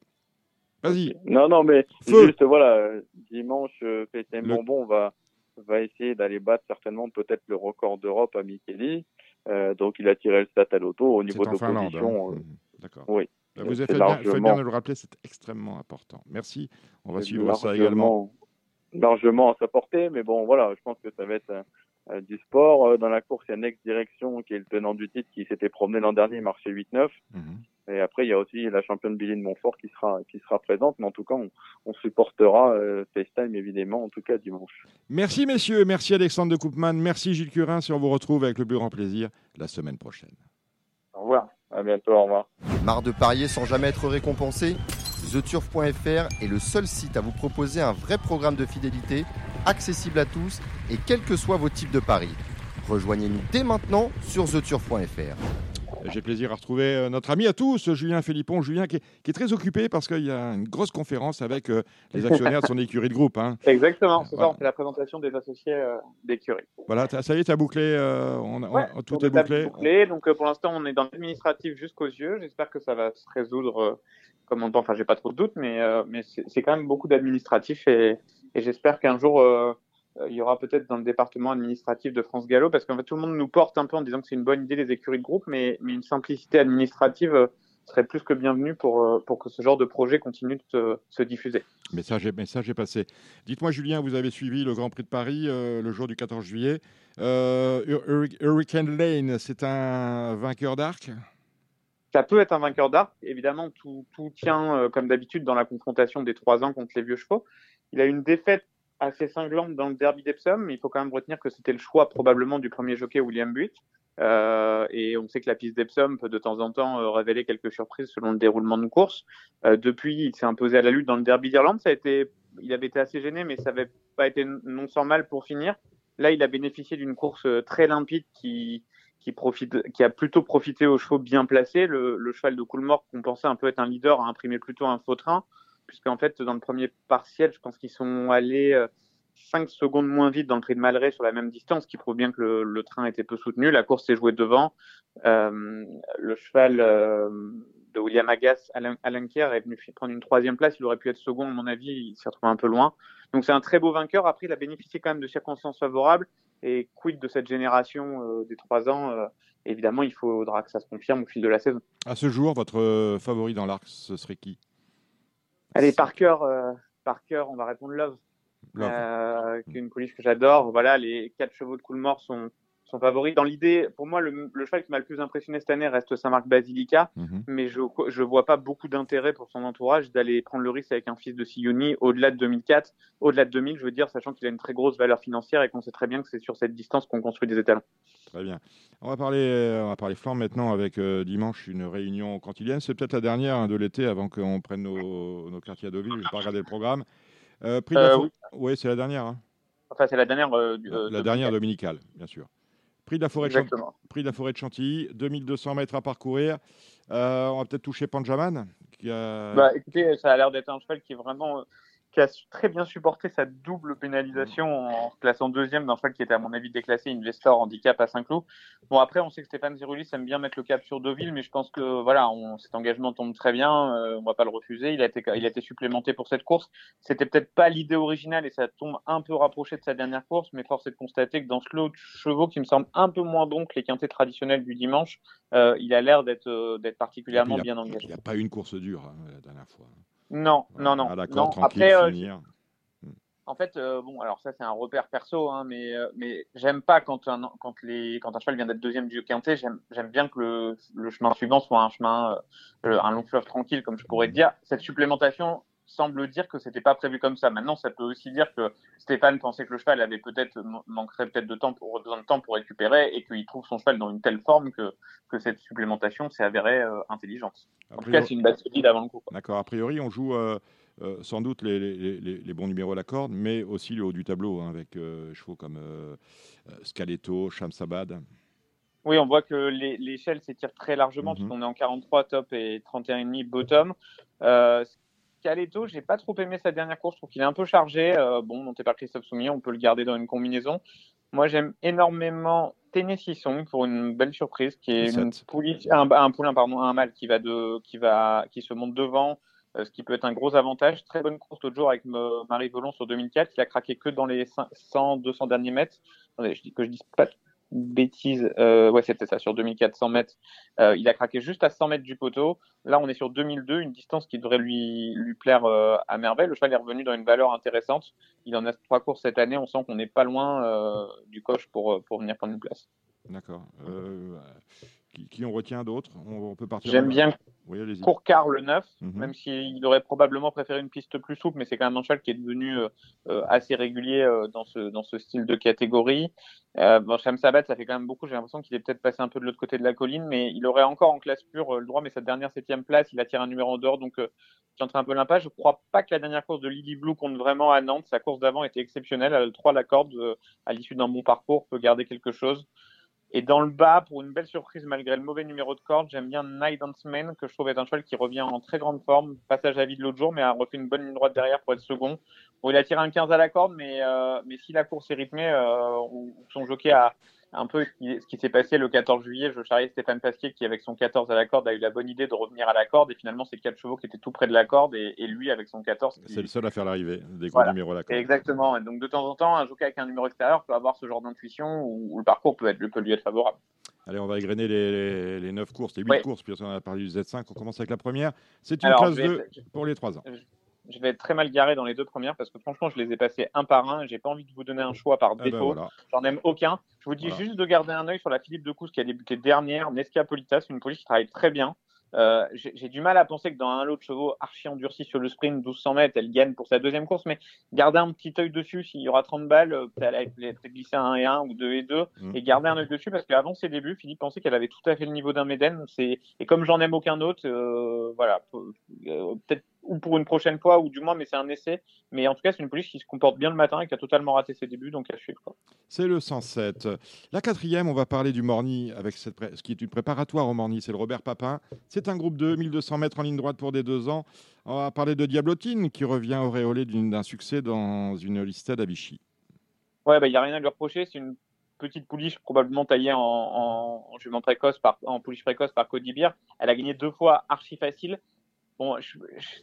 Vas-y. Non, non, mais juste voilà, dimanche, euh, FaceTime Bourbon va, va essayer d'aller battre certainement peut-être le record d'Europe à Micheli. Euh, donc il a tiré le stat à l'auto au niveau de l'opposition. Hein. Euh, <laughs> D'accord. Oui. Bah, vous avez fait, bien, fait bien de le rappeler, c'est extrêmement important. Merci. On va suivre ça également largement à sa portée, mais bon, voilà, je pense que ça va être euh, du sport. Euh, dans la course, il y a Next Direction, qui est le tenant du titre, qui s'était promené l'an dernier, marché 8-9. Mhm. Et après, il y a aussi la championne Billy de Montfort qui sera, qui sera présente, mais en tout cas, on, on supportera euh, FaceTime, évidemment, en tout cas, dimanche. Merci, messieurs. Merci, Alexandre de Coupman. Merci, Gilles Curin. Si on vous retrouve avec le plus grand plaisir la semaine prochaine. Au revoir. À bientôt. Au revoir. Marre de parier sans jamais être récompensé? TheTurf.fr est le seul site à vous proposer un vrai programme de fidélité, accessible à tous et quels que soient vos types de paris. Rejoignez-nous dès maintenant sur TheTurf.fr. J'ai plaisir à retrouver euh, notre ami à tous, Julien Philippon. Julien qui est, très occupé parce qu'il y a une grosse conférence avec euh, les <laughs> actionnaires de son écurie de groupe. Hein. Exactement, c'est ça, on fait la présentation des associés euh, d'écurie. Voilà, ça y est, tu as bouclé, on, tout est bouclé. bouclé. Donc pour l'instant, on est dans l'administratif jusqu'aux yeux. J'espère que ça va se résoudre comme on Enfin, j'ai pas trop de doutes, mais, mais c'est quand même beaucoup d'administratifs et, j'espère qu'un jour euh, il y aura peut-être dans le département administratif de France Gallo, parce qu'en fait, tout le monde nous porte un peu en disant que c'est une bonne idée les écuries de groupe, mais, une simplicité administrative euh, serait plus que bienvenue pour, euh, pour que ce genre de projet continue de se, diffuser. Message, message est passé. Dites-moi, Julien, vous avez suivi le Grand Prix de Paris le jour du 14 juillet. Hurricane Lane, c'est un vainqueur d'arc? Ça peut être un vainqueur d'arc. Évidemment, tout, tient, comme d'habitude, dans la confrontation des trois ans contre les vieux chevaux. Il a une défaite assez cinglante dans le derby d'Epsom, il faut quand même retenir que c'était le choix probablement du premier jockey William Buick. Euh, et on sait que la piste d'Epsom peut de temps en temps euh, révéler quelques surprises selon le déroulement de course. Euh, depuis, il s'est imposé à la lutte dans le derby d'Irlande. Il avait été assez gêné, mais ça n'avait pas été non sans mal pour finir. Là, il a bénéficié d'une course euh, très limpide qui, qui, a plutôt profité aux chevaux bien placés. Le, le cheval de Coolmore, qu'on pensait un peu être un leader, a imprimé plutôt un faux train puisqu'en fait, dans le premier partiel, je pense qu'ils sont allés 5 euh, secondes moins vite dans le prix de Malray sur la même distance, ce qui prouve bien que le, train était peu soutenu. La course s'est jouée devant. Euh, le cheval euh, de William Agas, Alain, Alain Kier est venu prendre une troisième place. Il aurait pu être second, à mon avis, il s'est retrouvé un peu loin. Donc c'est un très beau vainqueur. Après, il a bénéficié quand même de circonstances favorables. Et quid de cette génération euh, des trois ans euh, Évidemment, il faudra que ça se confirme au fil de la saison. À ce jour, votre euh, favori dans l'arc, ce serait qui? Allez, par cœur, par cœur, on va répondre Love. Love. Euh, qui est une police que j'adore. Voilà, les quatre chevaux de Coolmore sont son favori. Dans l'idée, pour moi, le, le, cheval qui m'a le plus impressionné cette année reste Saint-Marc Basilica, mm-hmm. mais je ne vois pas beaucoup d'intérêt pour son entourage d'aller prendre le risque avec un fils de Sioni au-delà de 2004, au-delà de 2000, je veux dire, sachant qu'il a une très grosse valeur financière et qu'on sait très bien que c'est sur cette distance qu'on construit des étalons. Très bien. On va parler, on va parler flamme maintenant avec euh, dimanche une réunion cantilienne. C'est peut-être la dernière hein, de l'été avant qu'on prenne nos, nos, quartiers à Deauville. Je vais pas regarder le programme. Euh, prix euh, oui, ouais, c'est la dernière. Hein. Enfin, c'est la dernière. Euh, la, la dernière dominicale, bien sûr. Prix de la forêt, de, Chantilly, prix de la forêt de Chantilly, 2200 mètres à parcourir. Euh, on va peut-être toucher Panjaman. Qui a... bah, écoutez, ça a l'air d'être un cheval qui est vraiment qui a très bien supporté sa double pénalisation en se classant deuxième d'un cheval qui était à mon avis déclassé, Investor handicap à Saint-Cloud. Bon après on sait que Stéphane Ziroulis aime bien mettre le cap sur Deauville, mais je pense que voilà, on, cet engagement tombe très bien, euh, on va pas le refuser. Il a été, il a été supplémenté pour cette course. C'était peut-être pas l'idée originale et ça tombe un peu rapproché de sa dernière course, mais force est de constater que dans ce lot de chevaux qui me semble un peu moins bon que les quintés traditionnels du dimanche, euh, il a l'air d'être euh, particulièrement bien engagé. Il n'y a pas eu une course dure hein, la dernière fois. Non, non, non. Ah, non. Après, euh, en fait, euh, bon, alors ça c'est un repère perso, hein, mais euh, mais j'aime pas quand un quand les quand un cheval vient d'être deuxième du quintet, j'aime j'aime bien que le, le chemin suivant soit un chemin un long fleuve tranquille, comme je pourrais dire. Cette supplémentation semble dire que c'était pas prévu comme ça. Maintenant, ça peut aussi dire que Stéphane pensait que le cheval avait peut-être manquerait peut-être de temps pour besoin de temps pour récupérer et qu'il trouve son cheval dans une telle forme que que cette supplémentation s'est avérée intelligente. En tout cas, c'est une base solide avant le coup. D'accord. A priori, on joue. Euh, sans doute les, les, les, les, bons numéros à la corde, mais aussi le haut du tableau, hein, avec euh, chevaux comme euh, Scaletto, Shamsabad. Oui, on voit que l'échelle s'étire très largement, mm -hmm. puisqu'on est en 43 top et 31,5 bottom. Euh, Scaletto, j'ai pas trop aimé sa dernière course, je trouve qu'il est un peu chargé. Euh, bon, monté par Christophe Soumillon, on peut le garder dans une combinaison. Moi, j'aime énormément Tennessee Song pour une belle surprise, qui est une poulie, un, un, poulain, pardon, un mâle qui va de, qui va, qui se monte devant, euh, ce qui peut être un gros avantage. Très bonne course l'autre jour avec Marie Volon sur 2004. Il a craqué que dans les 100, 200 derniers mètres. Attendez, je dis que je dis pas de bêtises. Euh, ouais, c'était ça, sur 2400 mètres. Euh, il a craqué juste à 100 mètres du poteau. Là, on est sur 2002, une distance qui devrait lui, lui plaire euh, à merveille. Le cheval est revenu dans une valeur intéressante. Il en a trois courses cette année. On sent qu'on n'est pas loin du coche pour, pour venir prendre une place. D'accord. Qui, qui, on retient d'autres on, on, peut partir. J'aime bien oui, Courcar le 9, mm -hmm. même s'il aurait probablement préféré une piste plus souple, mais c'est quand même un cheval qui est devenu euh, euh, assez régulier euh, dans, ce, dans ce style de catégorie. Euh, bon, Sham Sabat, ça fait quand même beaucoup. J'ai l'impression qu'il est peut-être passé un peu de l'autre côté de la colline, mais il aurait encore en classe pure le droit, mais sa dernière septième place, il attire un numéro en dehors, donc j'entre un peu l'impasse. Je crois pas que la dernière course de Lily Blue compte vraiment à Nantes. Sa course d'avant était exceptionnelle. Elle a le 3 à la corde à l'issue d'un bon parcours, peut garder quelque chose. Et dans le bas, pour une belle surprise, malgré le mauvais numéro de corde, j'aime bien Night Man, que je trouve être un cheval qui revient en très grande forme. Passage à vide l'autre jour, mais a refait une bonne ligne droite derrière pour être second. Bon, il a tiré un 15 à la corde, mais, euh, mais si la course est rythmée, euh, son jockey a, un peu ce qui s'est passé le 14 juillet. Je charriais Stéphane Pasquier qui, avec son 14 à la corde, a eu la bonne idée de revenir à la corde. Et finalement, c'est quatre chevaux qui étaient tout près de la corde et, et lui, avec son 14. C'est le seul à faire l'arrivée des gros voilà. numéros à la corde. Exactement. Et donc, de temps en temps, un jockey avec un numéro extérieur peut avoir ce genre d'intuition où, où, le parcours peut, être, peut lui être favorable. Allez, on va égrener les, les 9 courses, les 8 ouais. courses, puis on a parlé du Z5. On commence avec la première. C'est une Alors, classe 2 pour les 3 ans. Je vais être très mal garé dans les deux premières parce que franchement, je les ai passées un par un. J'ai pas envie de vous donner un choix par défaut. Eh ben voilà. J'en aime aucun. Je vous dis voilà. juste de garder un œil sur la Philippe de Cousse qui a débuté dernière, Nesca Politas, une police qui travaille très bien. Euh, j'ai du mal à penser que dans un lot de chevaux archi endurci sur le sprint 1200 mètres, elle gagne pour sa deuxième course, mais garder un petit œil dessus s'il y aura 30 balles, euh, peut-être glisser un et un ou deux et deux, mmh. et garder un œil dessus parce qu'avant ses débuts, Philippe pensait qu'elle avait tout à fait le niveau d'un Méden. Et comme j'en aime aucun autre, euh, voilà, peut-être ou pour une prochaine fois, ou du moins, mais c'est un essai. Mais en tout cas, c'est une police qui se comporte bien le matin et qui a totalement raté ses débuts, donc à suivre. C'est le 107. La quatrième, on va parler du Morny, avec cette ce qui est une préparatoire au Morny, c'est le Robert Papin. C'est un groupe de 1200 mètres en ligne droite pour des deux ans. On va parler de Diablotine, qui revient auréolé d'un succès dans une liste à Vichy. Ouais, il bah, n'y a rien à lui reprocher. C'est une petite pouliche probablement taillée en, en, en jument précoce par, en pouliche précoce par Cody Beer. Elle a gagné deux fois archi facile. Bon,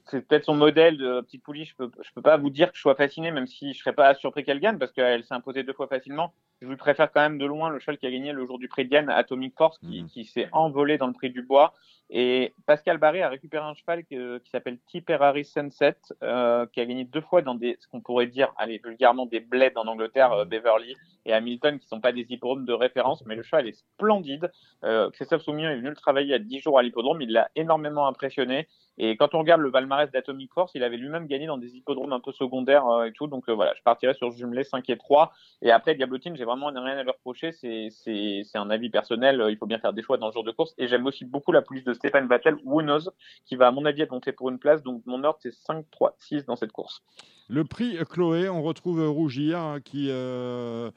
c'est peut-être son modèle de petite pouliche. Je peux, je peux pas vous dire que je sois fasciné, même si je serais pas surpris qu'elle gagne, parce qu'elle s'est imposée deux fois facilement. Je lui préfère quand même de loin le cheval qui a gagné le jour du prix de Diane, Atomic Force, qui, mmh. qui s'est envolé dans le prix du bois. Et Pascal Barré a récupéré un cheval qui, qui s'appelle Tipperary Sunset, euh, qui a gagné deux fois dans des, ce qu'on pourrait dire, allez, vulgairement des bleds en Angleterre, euh, Beverly et Hamilton, qui sont pas des hippodromes de référence, mais le cheval est splendide. Euh, Christophe Soumillon est venu le travailler à 10 jours à l'hippodrome, il l'a énormément impressionné. Et quand on regarde le palmarès d'Atomic Force, il avait lui-même gagné dans des hippodromes un peu secondaires euh, et tout. Donc euh, voilà, je partirais sur jumelé 5 et 3. Et après, Diablotine, j'ai vraiment rien à lui reprocher. C'est un avis personnel. Il faut bien faire des choix dans le jour de course. Et j'aime aussi beaucoup la pouliche de Stéphane Vattel, Woonos, qui va à mon avis être monté pour une place. Donc mon ordre, c'est 5, 3, 6 dans cette course. Le prix Chloé, on retrouve Rougir hein, qui, euh,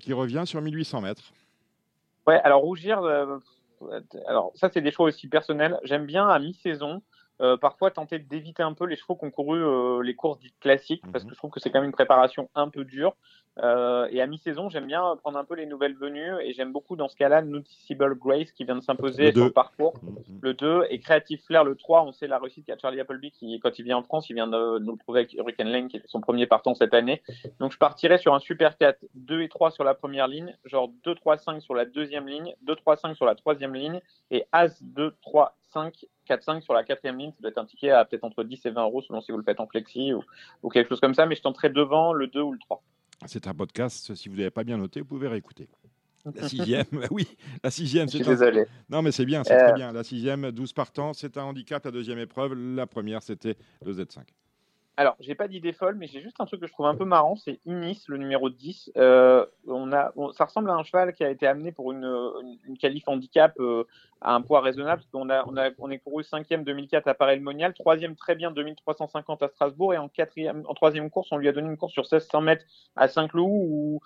qui revient sur 1800 mètres. Ouais, alors Rougir, euh, alors ça c'est des choix aussi personnels. J'aime bien à mi-saison euh, parfois tenter d'éviter un peu les chevaux qui ont couru euh, les courses dites classiques, parce mhm. que je trouve que c'est quand même une préparation un peu dure. Euh, et à mi-saison, j'aime bien prendre un peu les nouvelles venues, et j'aime beaucoup dans ce cas-là Noticeable Grace qui vient de s'imposer sur le parcours, mhm. le 2, et Creative Flair le 3. On sait la réussite qu'a Charlie Appleby, qui quand il vient en France, il vient de nous le prouver avec Hurricane Lane, qui était son premier partant cette année. Donc je partirais sur un super 4, 2 et 3 sur la première ligne, genre 2, 3, 5 sur la deuxième ligne, 2, 3, 5 sur la troisième ligne, et As 2, 3, 5, 4-5 sur la quatrième ligne, ça doit être un ticket à peut-être entre 10 et 20 euros selon si vous le faites en flexi ou, quelque chose comme ça, mais je tenterai devant le 2 ou le 3. C'est un podcast, si vous n'avez pas bien noté, vous pouvez réécouter. La <laughs> sixième, <laughs> oui, la sixième, c'est désolé. Non, mais c'est bien, c'est très euh. bien. La sixième, 12 partants, c'est un handicap. La deuxième épreuve, la première, c'était le Z5. Alors, j'ai pas d'idée folle, mais j'ai juste un truc que je trouve un peu marrant, c'est Inis, le numéro 10. Euh, on a, ça ressemble à un cheval qui a été amené pour une, une, qualif handicap euh, à un poids raisonnable, parce qu'on a, on a, on est couru cinquième 2004 à Paris-le-Monial, troisième très bien 2350 à Strasbourg, et en quatrième, en troisième course, on lui a donné une course sur 1600 mètres à Saint-Cloud où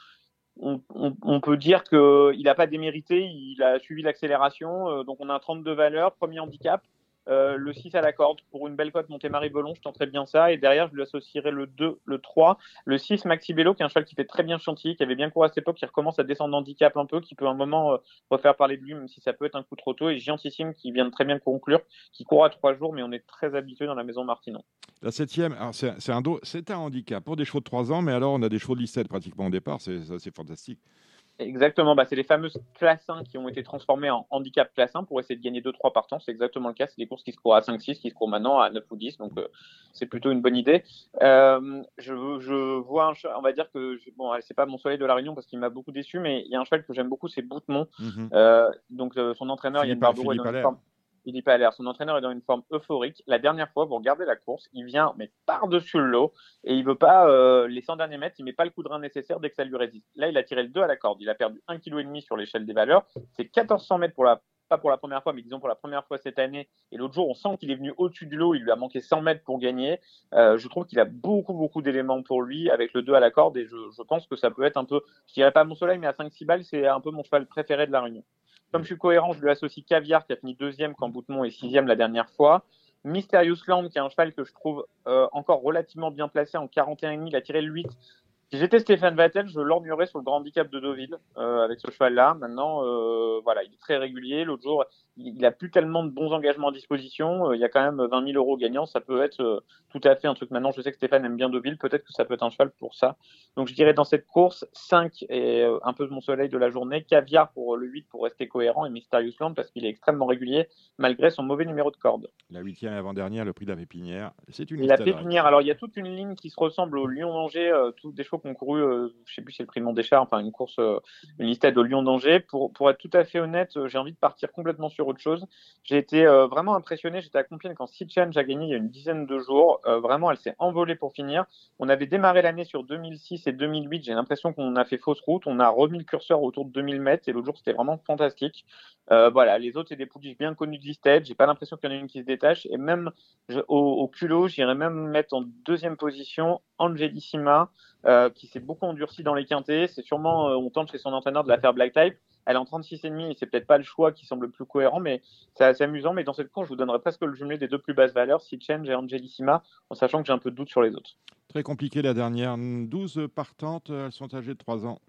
on, peut dire qu'il n'a pas démérité, il a suivi l'accélération, euh, donc on a un 32 valeurs, premier handicap. Euh, le 6 à la corde pour une belle cote Montémarie Belon, je tenterais bien ça. Et derrière, je lui associerai le 2, le 3, le 6 Maxi Bello, qui est un cheval qui fait très bien chantilly, qui avait bien couru à cette époque, qui recommence à descendre handicap un peu, qui peut un moment euh, refaire parler de lui, même si ça peut être un coup trop tôt. Et Giantissime, qui vient de très bien conclure, qui court à 3 jours, mais on est très habitué dans la maison Martinon. La septième, c'est un, un handicap pour des chevaux de 3 ans, mais alors on a des chevaux de 17 pratiquement au départ, c'est fantastique. Exactement, bah, c'est les fameuses classes 1 qui ont été transformées en handicap classe 1 pour essayer de gagner 2-3 partants. C'est exactement le cas. C'est des courses qui se courent à 5-6, qui se courent maintenant à 9 ou 10. Donc, euh, c'est plutôt une bonne idée. Euh, je, je, vois un cheval, on va dire que, bon, c'est pas mon soleil de la Réunion parce qu'il m'a beaucoup déçu, mais il y a un cheval que j'aime beaucoup, c'est Boutemont. Mhm. euh, donc, son entraîneur, Yann Barbeau, est dans Philippe Allaire, son entraîneur est dans une forme euphorique. La dernière fois, vous regardez la course, il vient mais par-dessus le lot et il veut pas euh, les 100 derniers mètres, il met pas le coup de rein nécessaire dès que ça lui résiste. Là, il a tiré le 2 à la corde, il a perdu 1,5 kg sur l'échelle des valeurs. C'est 1400 mètres pour la pas pour la première fois, mais disons pour la première fois cette année. Et l'autre jour, on sent qu'il est venu au-dessus du lot. Il lui a manqué 100 mètres pour gagner. Euh, je trouve qu'il a beaucoup, beaucoup d'éléments pour lui avec le 2 à la corde. Et je, je, pense que ça peut être un peu, je dirais pas mon soleil, mais à 5-6 balles, c'est un peu mon cheval préféré de la Réunion. Comme je suis cohérent, je lui associe Caviar qui a fini deuxième quand Boutemont est sixième la dernière fois. Mysterious Land qui est un cheval que je trouve euh, encore relativement bien placé en 41,5. Il a tiré le 8 si j'étais Stéphane Vattel, je l'orgnerais sur le grand handicap de Deauville euh, avec ce cheval-là. Maintenant, euh, voilà, il est très régulier. L'autre jour, il, il, a plus tellement de bons engagements à disposition. Euh, il y a quand même 20 000 euros gagnants. Ça peut être tout à fait un truc. Maintenant, je sais que Stéphane aime bien Deauville. Peut-être que ça peut être un cheval pour ça. Donc, je dirais dans cette course, 5 et un peu de mon soleil de la journée. Caviar pour le 8 pour rester cohérent et Mysterious Land parce qu'il est extrêmement régulier malgré son mauvais numéro de corde. La huitième avant-dernière, le prix de la pépinière. C'est une La pépinière. Alors, il y a toute une ligne qui se ressemble au Lyon-Angers. des chevaux qui ont couru je sais plus si c'est le prix Mondéchar, enfin une course, euh, une listade au Lyon d'Angers. Pour, pour être tout à fait honnête, euh, j'ai envie de partir complètement sur autre chose. J'ai été euh, vraiment impressionné. J'étais à Compiègne quand Sea Change a gagné il y a une dizaine de jours. vraiment, elle s'est envolée pour finir. On avait démarré l'année sur 2006 et 2008. J'ai l'impression qu'on a fait fausse route. On a remis le curseur autour de 2000 mètres et l'autre jour, c'était vraiment fantastique. voilà, les autres, c'est des pouliches bien connues de Listed. J'ai pas l'impression qu'il y en a une qui se détache. Et même au, culot, j'irais même mettre en deuxième position Angelissima. Euh, qui s'est beaucoup endurci dans les quintés. C'est sûrement, euh, on tente chez son entraîneur de la faire black type. Elle est en 36,5 et c'est peut-être pas le choix qui semble le plus cohérent, mais c'est assez amusant. Mais dans cette course, je vous donnerai presque le jumelé des deux plus basses valeurs, Sea Change et Angelissima, en sachant que j'ai un peu de doute sur les autres. Très compliqué la dernière. 12 partantes, elles sont âgées de 3 ans.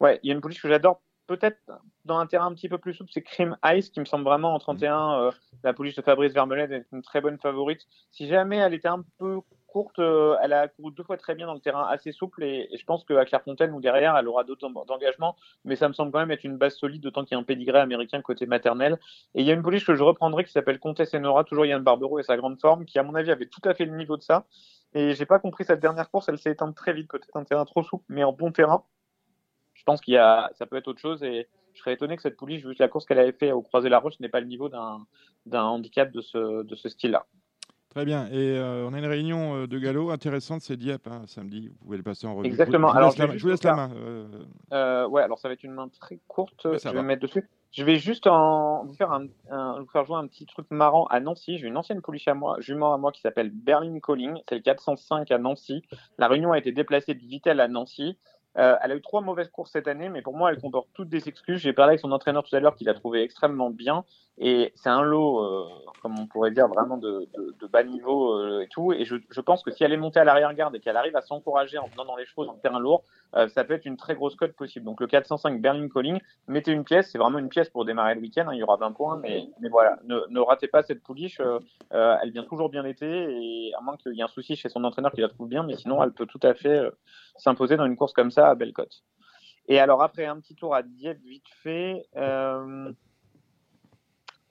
Ouais, il y a une pouliche que j'adore peut-être dans un terrain un petit peu plus souple, c'est Cream Ice qui me semble vraiment en 31. Euh, la pouliche de Fabrice Vermeulen est une très bonne favorite. Si jamais elle était un peu courte, euh, elle a couru deux fois très bien dans le terrain assez souple et, je pense qu'à Clairefontaine ou derrière, elle aura d'autres d'engagement, mais ça me semble quand même être une base solide, d'autant qu'il y a un pédigré américain côté maternel. Et il y a une pouliche que je reprendrai qui s'appelle Comtesse Enora, toujours Yann Barbero et sa grande forme, qui à mon avis avait tout à fait le niveau de ça. Et j'ai pas compris cette dernière course, elle s'est éteinte très vite, peut-être un terrain trop souple, mais en bon terrain. Je pense qu'il y a, ça peut être autre chose et je serais étonné que cette pouliche, vu la course qu'elle avait fait au Croisé la Roche, n'ait pas le niveau d'un handicap de ce style-là. Très bien. Et euh, on a une réunion euh, de galop intéressante, c'est Dieppe, hein, samedi. Vous pouvez le passer en revue. Exactement. Je, alors, je, vous laisse la main. Euh... ouais, alors ça va être une main très courte. je vais me mettre dessus. Je vais juste en, vous, faire un, vous faire jouer un petit truc marrant à Nancy. J'ai une ancienne pouliche à moi, jument à moi qui s'appelle Berlin Calling. C'est le 405 à Nancy. La réunion a été déplacée de Vitel à Nancy. Euh, elle a eu trois mauvaises courses cette année, mais pour moi, elle comporte toutes des excuses. J'ai parlé avec son entraîneur tout à l'heure, qui l'a trouvé extrêmement bien. Et c'est un lot, euh, comme on pourrait dire, vraiment de, de, de bas niveau euh, et tout. Et je, je, pense que si elle est montée à l'arrière-garde et qu'elle arrive à s'encourager en venant dans les dans le terrain lourd, euh, ça peut être une très grosse cote possible. Donc le 405 Berlin Calling, mettez une pièce, c'est vraiment une pièce pour démarrer le week-end. Hein, il y aura 20 points, mais, mais voilà, ne, ne ratez pas cette pouliche. elle vient toujours bien l'été, et à moins qu'il y ait un souci chez son entraîneur qui la trouve bien, mais sinon, elle peut tout à fait s'imposer dans une course comme ça à belle cote. Et alors après un petit tour à Dieppe vite fait, euh,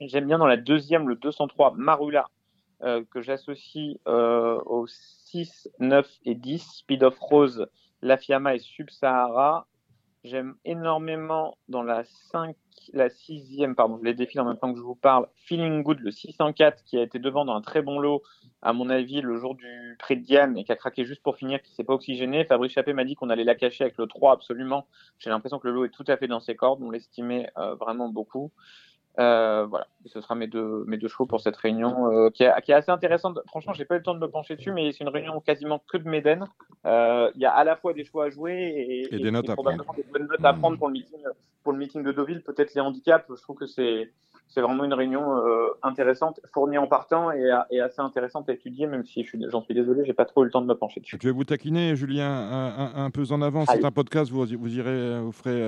j'aime bien dans la deuxième le 203 Marula euh, que j'associe euh, aux 6, 9 et 10 Speed of Rose, La Fiamma et Sub-Sahara. J'aime énormément dans la 5, la sixième, pardon, je les défile en même temps que je vous parle, Feeling Good, le 604 qui a été devant dans un très bon lot à mon avis, le jour du prix de Diane et qui a craqué juste pour finir, qui s'est pas oxygéné. Fabrice Chappé m'a dit qu'on allait la cacher avec le 3 absolument. J'ai l'impression que le lot est tout à fait dans ses cordes. On l'estimait euh, vraiment beaucoup. Euh, voilà, ce sera mes deux, mes deux chevaux pour cette réunion euh, qui, est, qui, est, assez intéressante. Franchement, j'ai pas eu le temps de me pencher dessus, mais c'est une réunion quasiment que de Méden. Euh, il y a à la fois des choix à jouer et, et, des notes à prendre. Des bonnes notes à prendre pour le meeting, pour le meeting de Deauville. Peut-être les handicaps. Je trouve que c'est c'est vraiment une réunion intéressante, fournie en partant et, et, assez intéressante à étudier, même si j'en suis, désolé, j'ai pas trop eu le temps de me pencher dessus. Je vais vous taquiner, Julien, un, un, peu en avant. C'est un podcast, vous, vous irez, vous ferez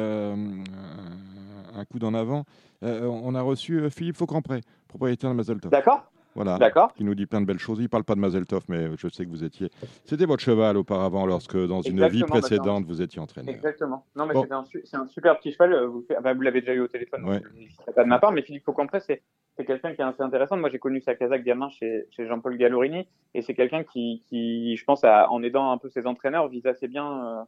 un coup d'en avant. Euh, on a reçu Philippe Faucampré, propriétaire de Mazeltov. D'accord. Voilà. D'accord. Qui nous dit plein de belles choses. Il ne parle pas de Mazeltov, mais je sais que vous étiez. C'était votre cheval auparavant, lorsque dans une vie précédente, vous étiez entraîneur. Exactement. Non, mais bon. c'est un, un, super petit cheval. Vous, bah, vous l'avez déjà eu au téléphone. Ouais. pas de ma part, mais Philippe Faucampré, c'est c'est quelqu'un qui est assez intéressant. Moi, j'ai connu sa casaque gamin chez, chez Jean-Paul Gallorini, et c'est quelqu'un qui, qui, je pense, en aidant un peu ses entraîneurs, vise assez bien euh,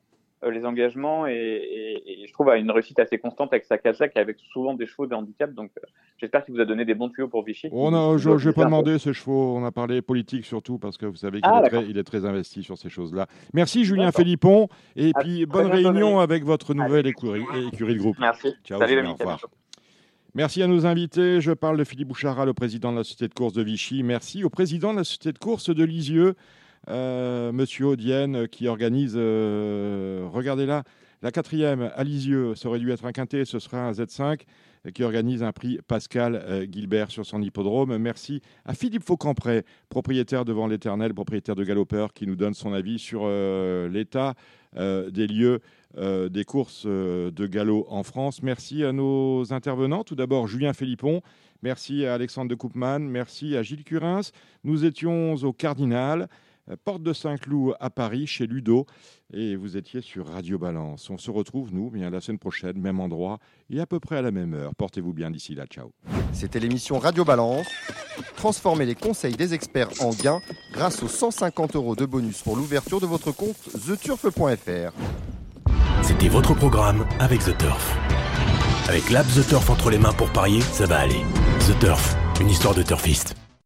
les engagements et, et, et, je trouve a une réussite assez constante avec sa casaque, avec souvent des chevaux de handicap. Donc, euh, j'espère qu'il vous a donné des bons tuyaux pour Vichy. Oh non, je n'ai pas demandé ces chevaux. On a parlé politique surtout parce que vous savez qu'il ah, est, très, il est très investi sur ces choses-là. Merci Julien Philippon et à puis bonne réunion avec votre nouvelle écurie, écurie de groupe. Merci. Ciao, Salut, Julien, au revoir. Merci à nos invités. Je parle de Philippe Bouchara, le président de la Société de course de Vichy. Merci au président de la Société de course de Lisieux, euh, Monsieur Audienne, qui organise, euh, regardez là, la quatrième à Lisieux. Ça aurait dû être un quintet, ce sera un Z5 qui organise un prix Pascal euh, Gilbert sur son hippodrome. Merci à Philippe Faucampré, propriétaire devant l'Éternel, propriétaire de Galopeur, qui nous donne son avis sur euh, l'état euh, des lieux euh, des courses euh, de galop en France. Merci à nos intervenants. Tout d'abord, Julien Philippon. Merci à Alexandre de Koopman. Merci à Gilles Curins. Nous étions au Cardinal, porte de Saint-Cloud à Paris, chez Ludo. Et vous étiez sur Radio Balance. On se retrouve, nous, bien la semaine prochaine, même endroit et à peu près à la même heure. Portez-vous bien d'ici là. Ciao. C'était l'émission Radio Balance. Transformez les conseils des experts en gains grâce aux 150 euros de bonus pour l'ouverture de votre compte theturf.fr. C'était votre programme avec The Turf. Avec l'app The Turf entre les mains pour parier, ça va aller. The Turf, une histoire de turfiste.